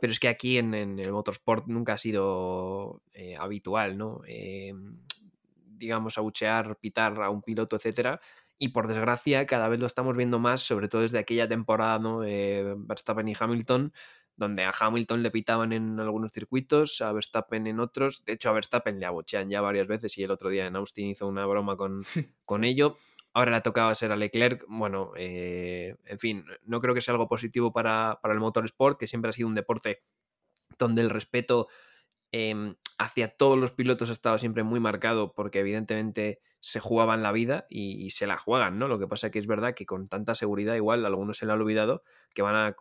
pero es que aquí en, el motorsport nunca ha sido eh, habitual, ¿no? Eh, digamos, abuchear, pitar a un piloto, etcétera. Y por desgracia, cada vez lo estamos viendo más, sobre todo desde aquella temporada ¿no? de Verstappen y Hamilton, donde a Hamilton le pitaban en algunos circuitos, a Verstappen en otros. De hecho, a Verstappen le abuchean ya varias veces y el otro día en Austin hizo una broma con, con ello. Ahora le ha tocado ser a Leclerc. Bueno, eh, en fin, no creo que sea algo positivo para, para el motorsport, que siempre ha sido un deporte donde el respeto Em, hacia todos los pilotos ha estado siempre muy marcado porque evidentemente se jugaban la vida y, se la juegan, ¿no? Lo que pasa que es verdad que con tanta seguridad igual algunos se le han olvidado que van a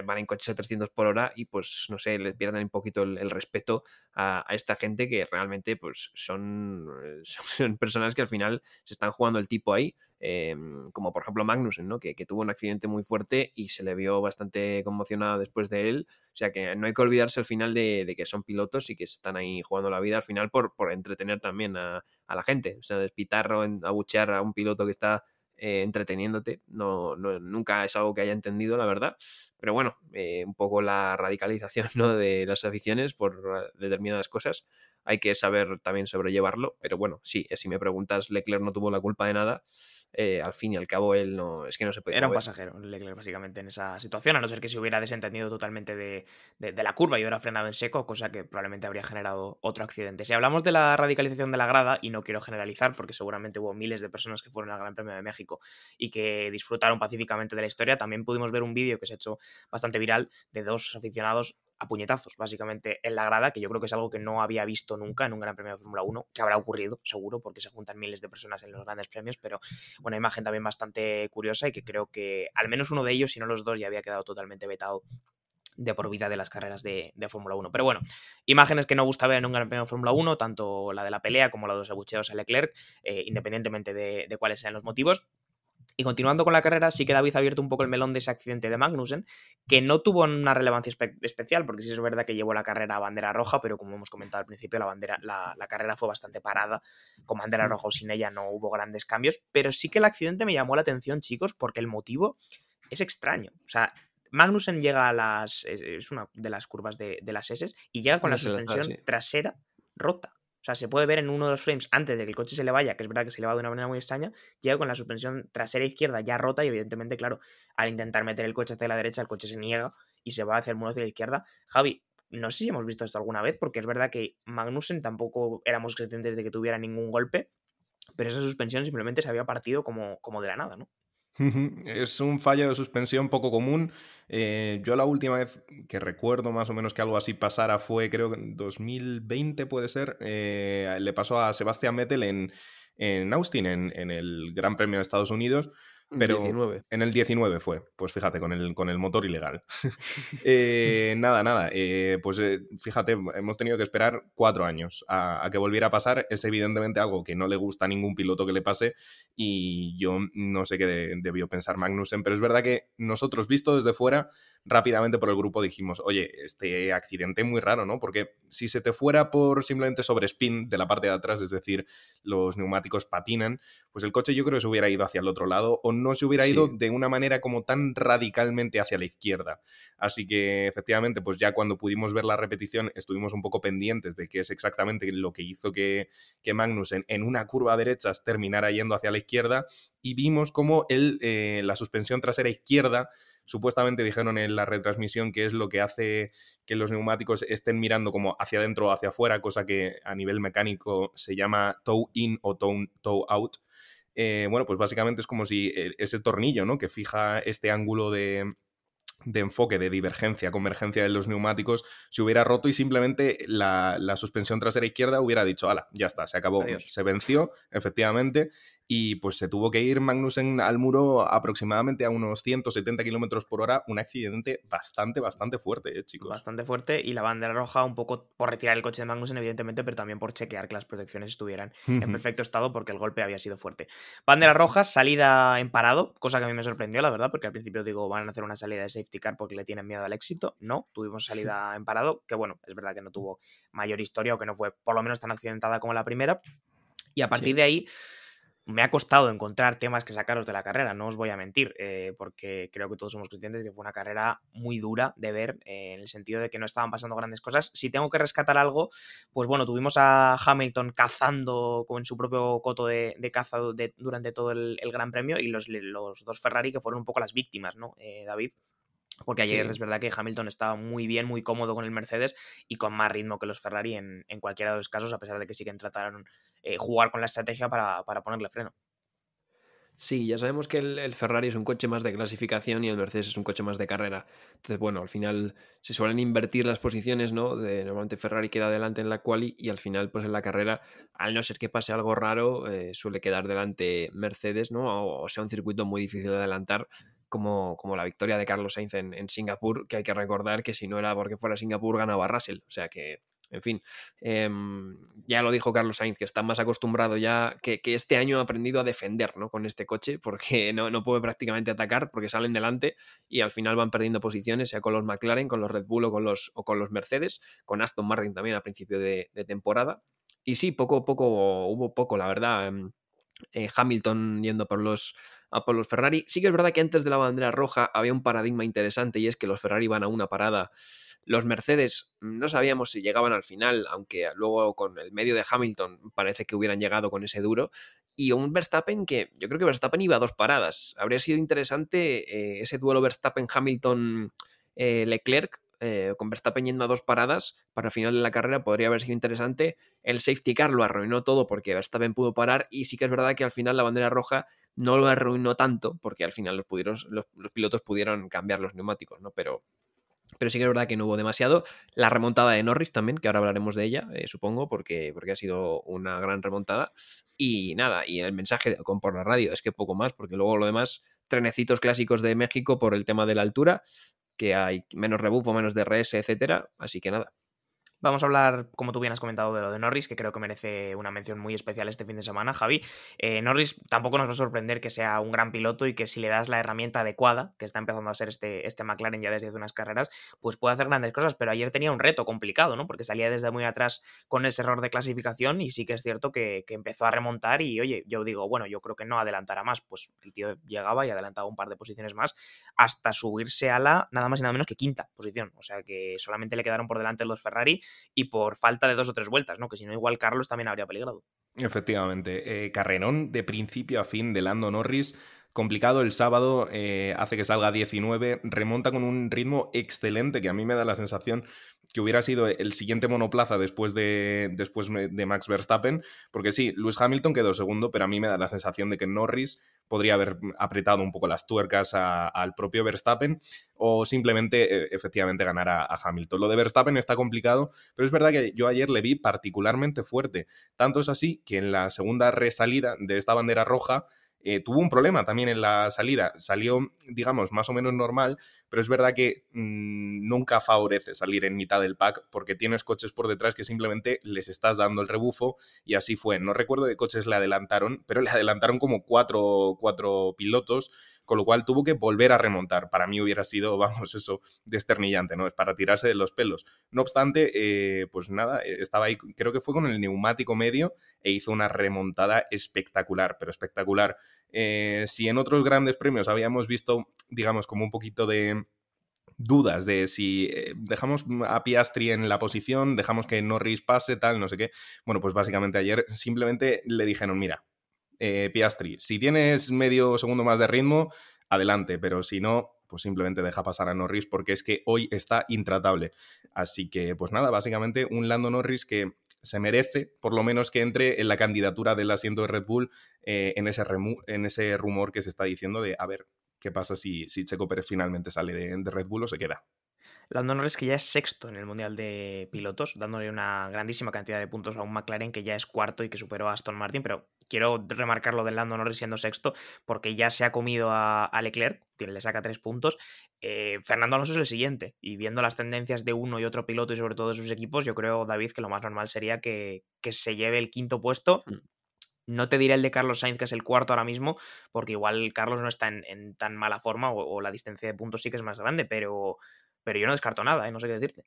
van en coches a 300 por hora y pues no sé, le pierden un poquito el, respeto a, esta gente que realmente pues son, son, personas que al final se están jugando el tipo ahí, em, como por ejemplo Magnussen, ¿no? Que, tuvo un accidente muy fuerte y se le vio bastante conmocionado después de él, o sea que no hay que olvidarse al final de, que son pilotos y que están ahí jugando la vida al final por, por entretener también a, a la gente, o sea, despitar o abuchear a un piloto que está eh, entreteniéndote. No, nunca es algo que haya entendido, la verdad. Pero bueno, eh, un poco la radicalización ¿no? de las aficiones por determinadas cosas. Hay que saber también sobrellevarlo. Pero bueno, sí, si me preguntas, Leclerc no tuvo la culpa de nada. Eh, al fin y al cabo él no es que no se puede era un pasajero Leclerc básicamente en esa situación a no ser que se hubiera desentendido totalmente de, la curva y hubiera frenado en seco cosa que probablemente habría generado otro accidente. Si hablamos de la radicalización de la grada y no quiero generalizar porque seguramente hubo miles de personas que fueron al Gran Premio de México y que disfrutaron pacíficamente de la historia también pudimos ver un vídeo que se ha hecho bastante viral de dos aficionados a puñetazos, básicamente, en la grada, que yo creo que es algo que no había visto nunca en un Gran Premio de Fórmula 1, que habrá ocurrido, seguro, porque se juntan miles de personas en los grandes premios, pero una imagen también bastante curiosa y que creo que al menos uno de ellos, si no los dos, ya había quedado totalmente vetado de por vida de las carreras de, Fórmula 1. Pero bueno, imágenes que no gusta ver en un Gran Premio de Fórmula 1, tanto la de la pelea como la de los abucheos a Leclerc, eh, independientemente de, de, cuáles sean los motivos. Y continuando con la carrera, sí que David ha abierto un poco el melón de ese accidente de Magnussen, que no tuvo una relevancia especial, porque sí es verdad que llevó la carrera a bandera roja, pero como hemos comentado al principio, la, bandera, la, carrera fue bastante parada, con bandera mm. roja o sin ella no hubo grandes cambios, pero sí que el accidente me llamó la atención, chicos, porque el motivo es extraño. O sea, Magnussen llega a las. es una de las curvas de, las S y llega con la suspensión trasera rota. O sea, se puede ver en uno de los frames antes de que el coche se le vaya, que es verdad que se le va de una manera muy extraña, llega con la suspensión trasera izquierda ya rota y evidentemente, claro, al intentar meter el coche hacia la derecha, el coche se niega y se va hacia el muro hacia la izquierda. Javi, no sé si hemos visto esto alguna vez, porque es verdad que Magnussen tampoco éramos creyentes de que tuviera ningún golpe, pero esa suspensión simplemente se había partido como, como de la nada, ¿no? Es un fallo de suspensión poco común. Eh, yo la última vez que recuerdo más o menos que algo así pasara fue, creo que en 2020 puede ser, eh, le pasó a Sebastián Vettel en, en Austin, en, en, el Gran Premio de Estados Unidos. Pero en el 19 fue, pues fíjate, con el, con el motor ilegal. Eh, nada, nada, eh, pues eh, fíjate, hemos tenido que esperar cuatro años a, que volviera a pasar. Es evidentemente algo que no le gusta a ningún piloto que le pase y yo no sé qué debió pensar Magnussen, pero es verdad que nosotros, visto desde fuera, rápidamente por el grupo dijimos, oye, este accidente muy raro, ¿no? Porque si se te fuera por simplemente sobre spin de la parte de atrás, es decir, los neumáticos patinan, pues el coche yo creo que se hubiera ido hacia el otro lado o no se hubiera ido de una manera como tan radicalmente hacia la izquierda. Así que efectivamente, pues ya cuando pudimos ver la repetición estuvimos un poco pendientes de qué es exactamente lo que hizo que, que Magnussen en una curva derecha terminara yendo hacia la izquierda y vimos como él, eh, la suspensión trasera izquierda supuestamente dijeron en la retransmisión que es lo que hace que los neumáticos estén mirando como hacia adentro o hacia afuera, cosa que a nivel mecánico se llama toe in o toe, toe out. Eh, bueno, pues básicamente es como si eh, ese tornillo, ¿no? Que fija este ángulo de, de enfoque, de divergencia, convergencia de los neumáticos, se hubiera roto y simplemente la, suspensión trasera izquierda hubiera dicho, ala, ya está, se acabó, se venció, efectivamente, y pues se tuvo que ir Magnussen al muro aproximadamente a unos 170 kilómetros por hora, un accidente bastante, bastante fuerte, ¿eh, chicos. Bastante fuerte, y la bandera roja un poco por retirar el coche de Magnussen, evidentemente, pero también por chequear que las protecciones estuvieran en perfecto estado porque el golpe había sido fuerte. Bandera roja, salida en parado, cosa que a mí me sorprendió, la verdad, porque al principio digo, van a hacer una salida de safety car porque le tienen miedo al éxito. No, tuvimos salida en parado, que bueno, es verdad que no tuvo mayor historia o que no fue por lo menos tan accidentada como la primera. Y a partir de ahí me ha costado encontrar temas que sacaros de la carrera, no os voy a mentir, eh, porque creo que todos somos conscientes de que fue una carrera muy dura de ver, eh, en el sentido de que no estaban pasando grandes cosas. Si tengo que rescatar algo, pues bueno, tuvimos a Hamilton cazando con su propio coto de, caza durante todo el, Gran Premio y los, los, dos Ferrari que fueron un poco las víctimas, ¿no, eh, David? Porque ayer es verdad que Hamilton estaba muy bien, muy cómodo con el Mercedes y con más ritmo que los Ferrari en, cualquiera de los casos, a pesar de que sí que trataron eh, jugar con la estrategia para, ponerle freno. Sí, ya sabemos que el, Ferrari es un coche más de clasificación y el Mercedes es un coche más de carrera. Entonces, bueno, al final se suelen invertir las posiciones, ¿no? De, normalmente Ferrari queda delante en la quali y al final, pues en la carrera, al no ser que pase algo raro, eh, suele quedar delante Mercedes, ¿no? O, sea, un circuito muy difícil de adelantar como, como la victoria de Carlos Sainz en, Singapur, que hay que recordar que si no era porque fuera Singapur ganaba Russell. O sea que, en fin, em, ya lo dijo Carlos Sainz, que está más acostumbrado ya, que, este año ha aprendido a defender ¿no? con este coche, porque no, puede prácticamente atacar, porque salen delante y al final van perdiendo posiciones, sea con los McLaren, con los Red Bull o con los, o con los Mercedes, con Aston Martin también al principio de, temporada. Y sí, poco a poco, hubo poco, la verdad. Em, eh, Hamilton yendo por los a por los Ferrari. Sí que es verdad que antes de la bandera roja había un paradigma interesante y es que los Ferrari van a una parada. Los Mercedes mm, no sabíamos si llegaban al final, aunque luego con el medio de Hamilton parece que hubieran llegado con ese duro. Y un Verstappen que yo creo que Verstappen iba a dos paradas. Habría sido interesante eh, ese duelo Verstappen-Hamilton-Leclerc eh, con Verstappen yendo a dos paradas para el final de la carrera podría haber sido interesante. El safety car lo arruinó todo porque Verstappen pudo parar y sí que es verdad que al final la bandera roja no lo arruinó tanto porque al final los, pudieron, los, pilotos pudieron cambiar los neumáticos, ¿no? Pero, pero sí que es verdad que no hubo demasiado. La remontada de Norris también, que ahora hablaremos de ella, eh, supongo, porque, porque ha sido una gran remontada. Y nada, y el mensaje con por la radio es que poco más, porque luego lo demás, trenecitos clásicos de México por el tema de la altura que hay menos rebufo, menos DRS, etcétera. Así que nada, Vamos a hablar, como tú bien has comentado, de lo de Norris, que creo que merece una mención muy especial este fin de semana, Javi. Eh, Norris tampoco nos va a sorprender que sea un gran piloto y que si le das la herramienta adecuada, que está empezando a ser este, este McLaren ya desde hace unas carreras, pues puede hacer grandes cosas, pero ayer tenía un reto complicado, ¿no? Porque salía desde muy atrás con ese error de clasificación y sí que es cierto que, empezó a remontar y, oye, yo digo, bueno, yo creo que no adelantará más, pues el tío llegaba y adelantaba un par de posiciones más hasta subirse a la nada más y nada menos que quinta posición, o sea que solamente le quedaron por delante los Ferrari y por falta de dos o tres vueltas, ¿no? Que si no, igual Carlos también habría peligrado. Efectivamente. Eh, carrerón de principio a fin de Lando Norris. Complicado el sábado, eh, hace que salga 19, remonta con un ritmo excelente que a mí me da la sensación que hubiera sido el siguiente monoplaza después de, después de Max Verstappen, porque sí, Lewis Hamilton quedó segundo, pero a mí me da la sensación de que Norris podría haber apretado un poco las tuercas al propio Verstappen o simplemente eh, efectivamente ganar a, Hamilton. Lo de Verstappen está complicado, pero es verdad que yo ayer le vi particularmente fuerte. Tanto es así que en la segunda resalida de esta bandera roja, eh, tuvo un problema también en la salida. Salió, digamos, más o menos normal, pero es verdad que mm, nunca favorece salir en mitad del pack porque tienes coches por detrás que simplemente les estás dando el rebufo y así fue. No recuerdo de coches le adelantaron, pero le adelantaron como cuatro, cuatro pilotos, con lo cual tuvo que volver a remontar. Para mí hubiera sido, vamos, eso, desternillante, ¿no? Es para tirarse de los pelos. No obstante, eh, pues nada, eh, estaba ahí, creo que fue con el neumático medio e hizo una remontada espectacular, pero espectacular. Eh, si en otros grandes premios habíamos visto, digamos, como un poquito de dudas de si eh, dejamos a Piastri en la posición, dejamos que Norris pase, tal, no sé qué. Bueno, pues básicamente ayer simplemente le dijeron, mira, eh, Piastri, si tienes medio segundo más de ritmo, adelante, pero si no, pues simplemente deja pasar a Norris porque es que hoy está intratable. Así que, pues nada, básicamente un Lando Norris que se merece por lo menos que entre en la candidatura del asiento de Red Bull eh, en, ese en ese rumor que se está diciendo de a ver qué pasa si, si Checo Pérez finalmente sale de Red Bull o se queda. Lando Norris que ya es sexto en el Mundial de Pilotos, dándole una grandísima cantidad de puntos a un McLaren que ya es cuarto y que superó a Aston Martin, pero quiero remarcar lo del Lando Norris siendo sexto porque ya se ha comido a, Leclerc, le saca tres puntos. Eh, Fernando Alonso es el siguiente y viendo las tendencias de uno y otro piloto y sobre todo de sus equipos, yo creo, David, que lo más normal sería que, se lleve el quinto puesto. Mm. No te diré el de Carlos Sainz, que es el cuarto ahora mismo, porque igual Carlos no está en, tan mala forma o, o, la distancia de puntos sí que es más grande, pero, pero yo no descarto nada, ¿eh? no sé qué decirte.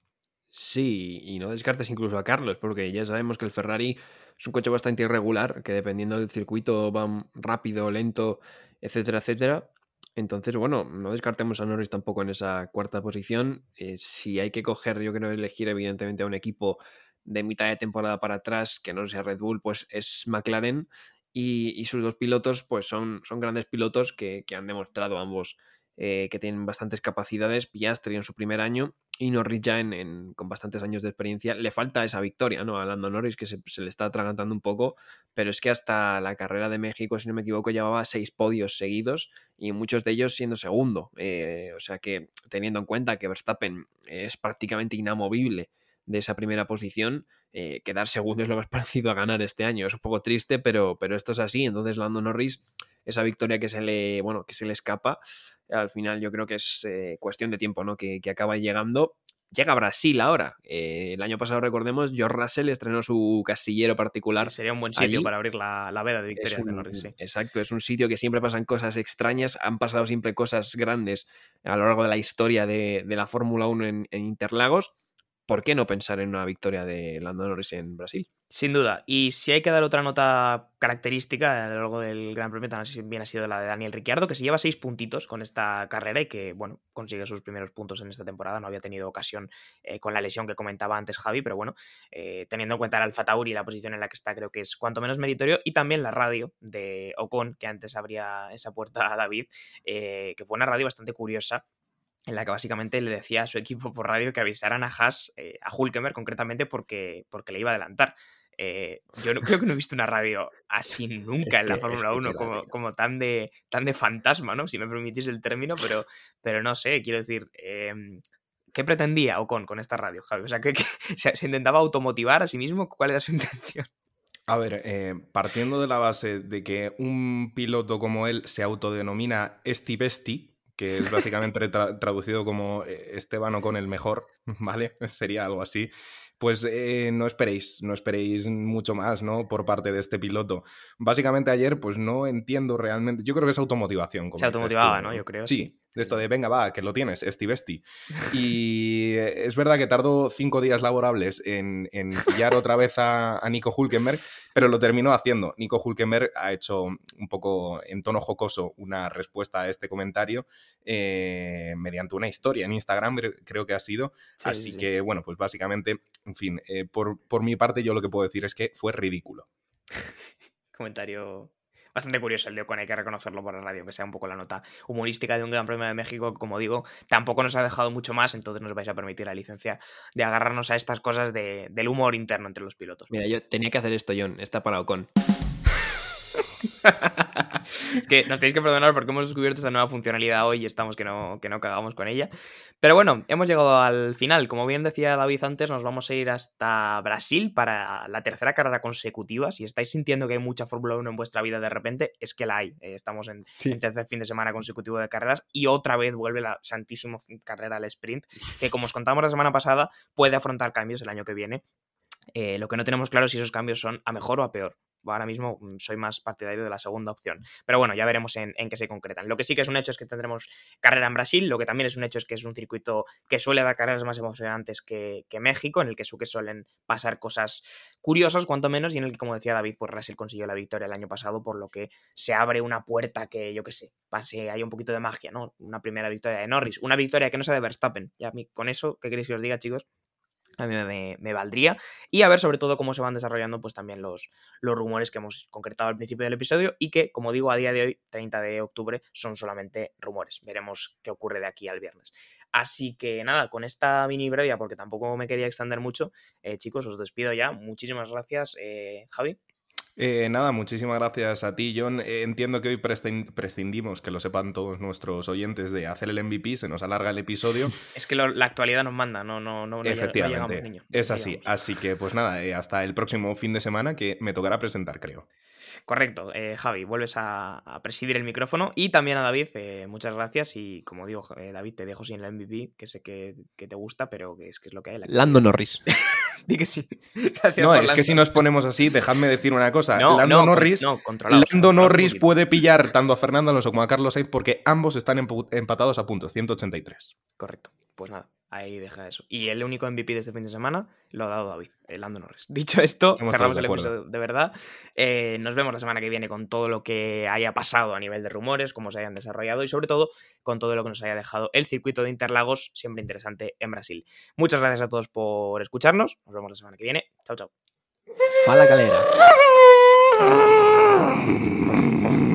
Sí, y no descartes incluso a Carlos, porque ya sabemos que el Ferrari es un coche bastante irregular, que dependiendo del circuito va rápido, lento, etcétera, etcétera. Entonces, bueno, no descartemos a Norris tampoco en esa cuarta posición. Eh, si hay que coger, yo creo, elegir evidentemente a un equipo de mitad de temporada para atrás, que no sea Red Bull, pues es McLaren. Y, sus dos pilotos, pues son, son grandes pilotos que, han demostrado ambos eh, que tienen bastantes capacidades. Piastri en su primer año y Norris ya en, con bastantes años de experiencia le falta esa victoria, ¿no? A Lando Norris que se, le está atragantando un poco, pero es que hasta la carrera de México, si no me equivoco, llevaba seis podios seguidos y muchos de ellos siendo segundo. Eh, o sea que teniendo en cuenta que Verstappen es prácticamente inamovible de esa primera posición, eh, quedar segundo es lo más parecido a ganar este año. Es un poco triste, pero, pero esto es así. Entonces Lando Norris esa victoria que se le, bueno, que se le escapa, al final yo creo que es eh, cuestión de tiempo, ¿no? Que, acaba llegando. Llega a Brasil ahora. Eh, el año pasado, recordemos, George Russell estrenó su casillero particular. sería un buen sitio para abrir la, veda de victoria de Norris. Exacto, es un sitio que siempre pasan cosas extrañas. Han pasado siempre cosas grandes a lo largo de la historia de, la Fórmula 1 en Interlagos. ¿Por qué no pensar en una victoria de Lando Norris en Brasil? Sin duda. Y si hay que dar otra nota característica a lo largo del Gran Premio, también ha sido la de Daniel Ricciardo, que se lleva seis puntitos con esta carrera y que, bueno, consigue sus primeros puntos en esta temporada. No había tenido ocasión eh, con la lesión que comentaba antes Javi, pero bueno, eh, teniendo en cuenta el Alfa Tauri y la posición en la que está, creo que es cuanto menos meritorio. Y también la radio de Ocon, que antes abría esa puerta a David, eh, que fue una radio bastante curiosa en la que básicamente le decía a su equipo por radio que avisaran a Haas, eh, a Hulkenberg concretamente, porque, porque le iba a adelantar. Eh, yo no, creo que no he visto una radio así nunca en la Fórmula 1 como, como, tan, de, tan de fantasma, ¿no? Si me permitís el término, pero, pero no sé, quiero decir, em, ¿qué pretendía Ocon con esta radio, Javi? O sea, ¿qué, se intentaba automotivar a sí mismo? ¿Cuál era su intención? A ver, eh, partiendo de la base de que un piloto como él se autodenomina Esti Besti, que es básicamente traducido como eh, Esteban o con el mejor, ¿vale? Sería algo así. Pues eh, no esperéis, no esperéis mucho más, ¿no? Por parte de este piloto. Básicamente ayer, pues no entiendo realmente. Yo creo que es automotivación. Como Se automotivaba, ¿no? Yo creo. Sí, de esto de venga, va, que lo tienes, esti besti. Y es verdad que tardó cinco días laborables en, pillar otra vez a, Nico Hulkenberg, pero lo terminó haciendo. Nico Hulkenberg ha hecho un poco en tono jocoso una respuesta a este comentario eh, mediante una historia en Instagram, creo que ha sido. Así que, bueno, pues básicamente, en fin, eh, por, por mi parte yo lo que puedo decir es que fue ridículo. Comentario bastante curioso el de Ocon, hay que reconocerlo por la radio, que sea un poco la nota humorística de un Gran Premio de México, como digo, tampoco nos ha dejado mucho más, entonces nos vais a permitir la licencia de agarrarnos a estas cosas del humor interno entre los pilotos. Mira, yo tenía que hacer esto, John, está para Ocon. es que nos tenéis que perdonar porque hemos descubierto esta nueva funcionalidad hoy y estamos que no, que no cagamos con ella. Pero bueno, hemos llegado al final. Como bien decía David antes, nos vamos a ir hasta Brasil para la tercera carrera consecutiva. Si estáis sintiendo que hay mucha Fórmula 1 en vuestra vida de repente, es que la hay. Eh, estamos en, tercer fin de semana consecutivo de carreras y otra vez vuelve la santísima carrera al sprint, que como os contamos la semana pasada, puede afrontar cambios el año que viene. Eh, lo que no tenemos claro es si esos cambios son a mejor o a peor ahora mismo mm, soy más partidario de la segunda opción. Pero bueno, ya veremos en, qué se concretan. Lo que sí que es un hecho es que tendremos carrera en Brasil, lo que también es un hecho es que es un circuito que suele dar carreras más emocionantes que, México, en el que que suelen pasar cosas curiosas, cuanto menos, y en el que, como decía David, pues Russell consiguió la victoria el año pasado, por lo que se abre una puerta que, yo qué sé, pase, hay un poquito de magia, ¿no? Una primera victoria de Norris, una victoria que no sea de Verstappen. Ya con eso, ¿qué queréis que os diga, chicos? A mí me, valdría. Y a ver sobre todo cómo se van desarrollando pues también los, los rumores que hemos concretado al principio del episodio y que, como digo, a día de hoy, 30 de octubre, son solamente rumores. Veremos qué ocurre de aquí al viernes. Así que nada, con esta mini brevia, porque tampoco me quería extender mucho, eh, chicos, os despido ya. Muchísimas gracias, eh, Javi. Eh, nada, muchísimas gracias a ti, John. Eh, entiendo que hoy prescindimos, que lo sepan todos nuestros oyentes, de hacer el MVP, se nos alarga el episodio. Es que la actualidad nos manda, no, no, no, Efectivamente, es así. Así que, pues nada, eh, hasta el próximo fin de semana que me tocará presentar, creo. Correcto, Javi, vuelves a, presidir el micrófono y también a David, muchas gracias y como digo, David, te dejo sin el MVP, que sé que, te gusta, pero que es, que es lo que hay. Lando Norris. Di que sí. no, es que si nos ponemos así, dejadme decir una cosa. Lando Norris, Lando Norris puede pillar tanto a Fernando Alonso como a Carlos Sainz porque ambos están empatados a puntos, 183. Correcto. Pues nada, ahí deja eso. Y el único MVP de este fin de semana lo ha dado David, el Lando Norris. Dicho esto, Estamos cerramos el episodio de verdad. Eh, nos vemos la semana que viene con todo lo que haya pasado a nivel de rumores, cómo se hayan desarrollado y sobre todo con todo lo que nos haya dejado el circuito de Interlagos, siempre interesante en Brasil. Muchas gracias a todos por escucharnos. Nos vemos la semana que viene. Chao, chao. Fala calera.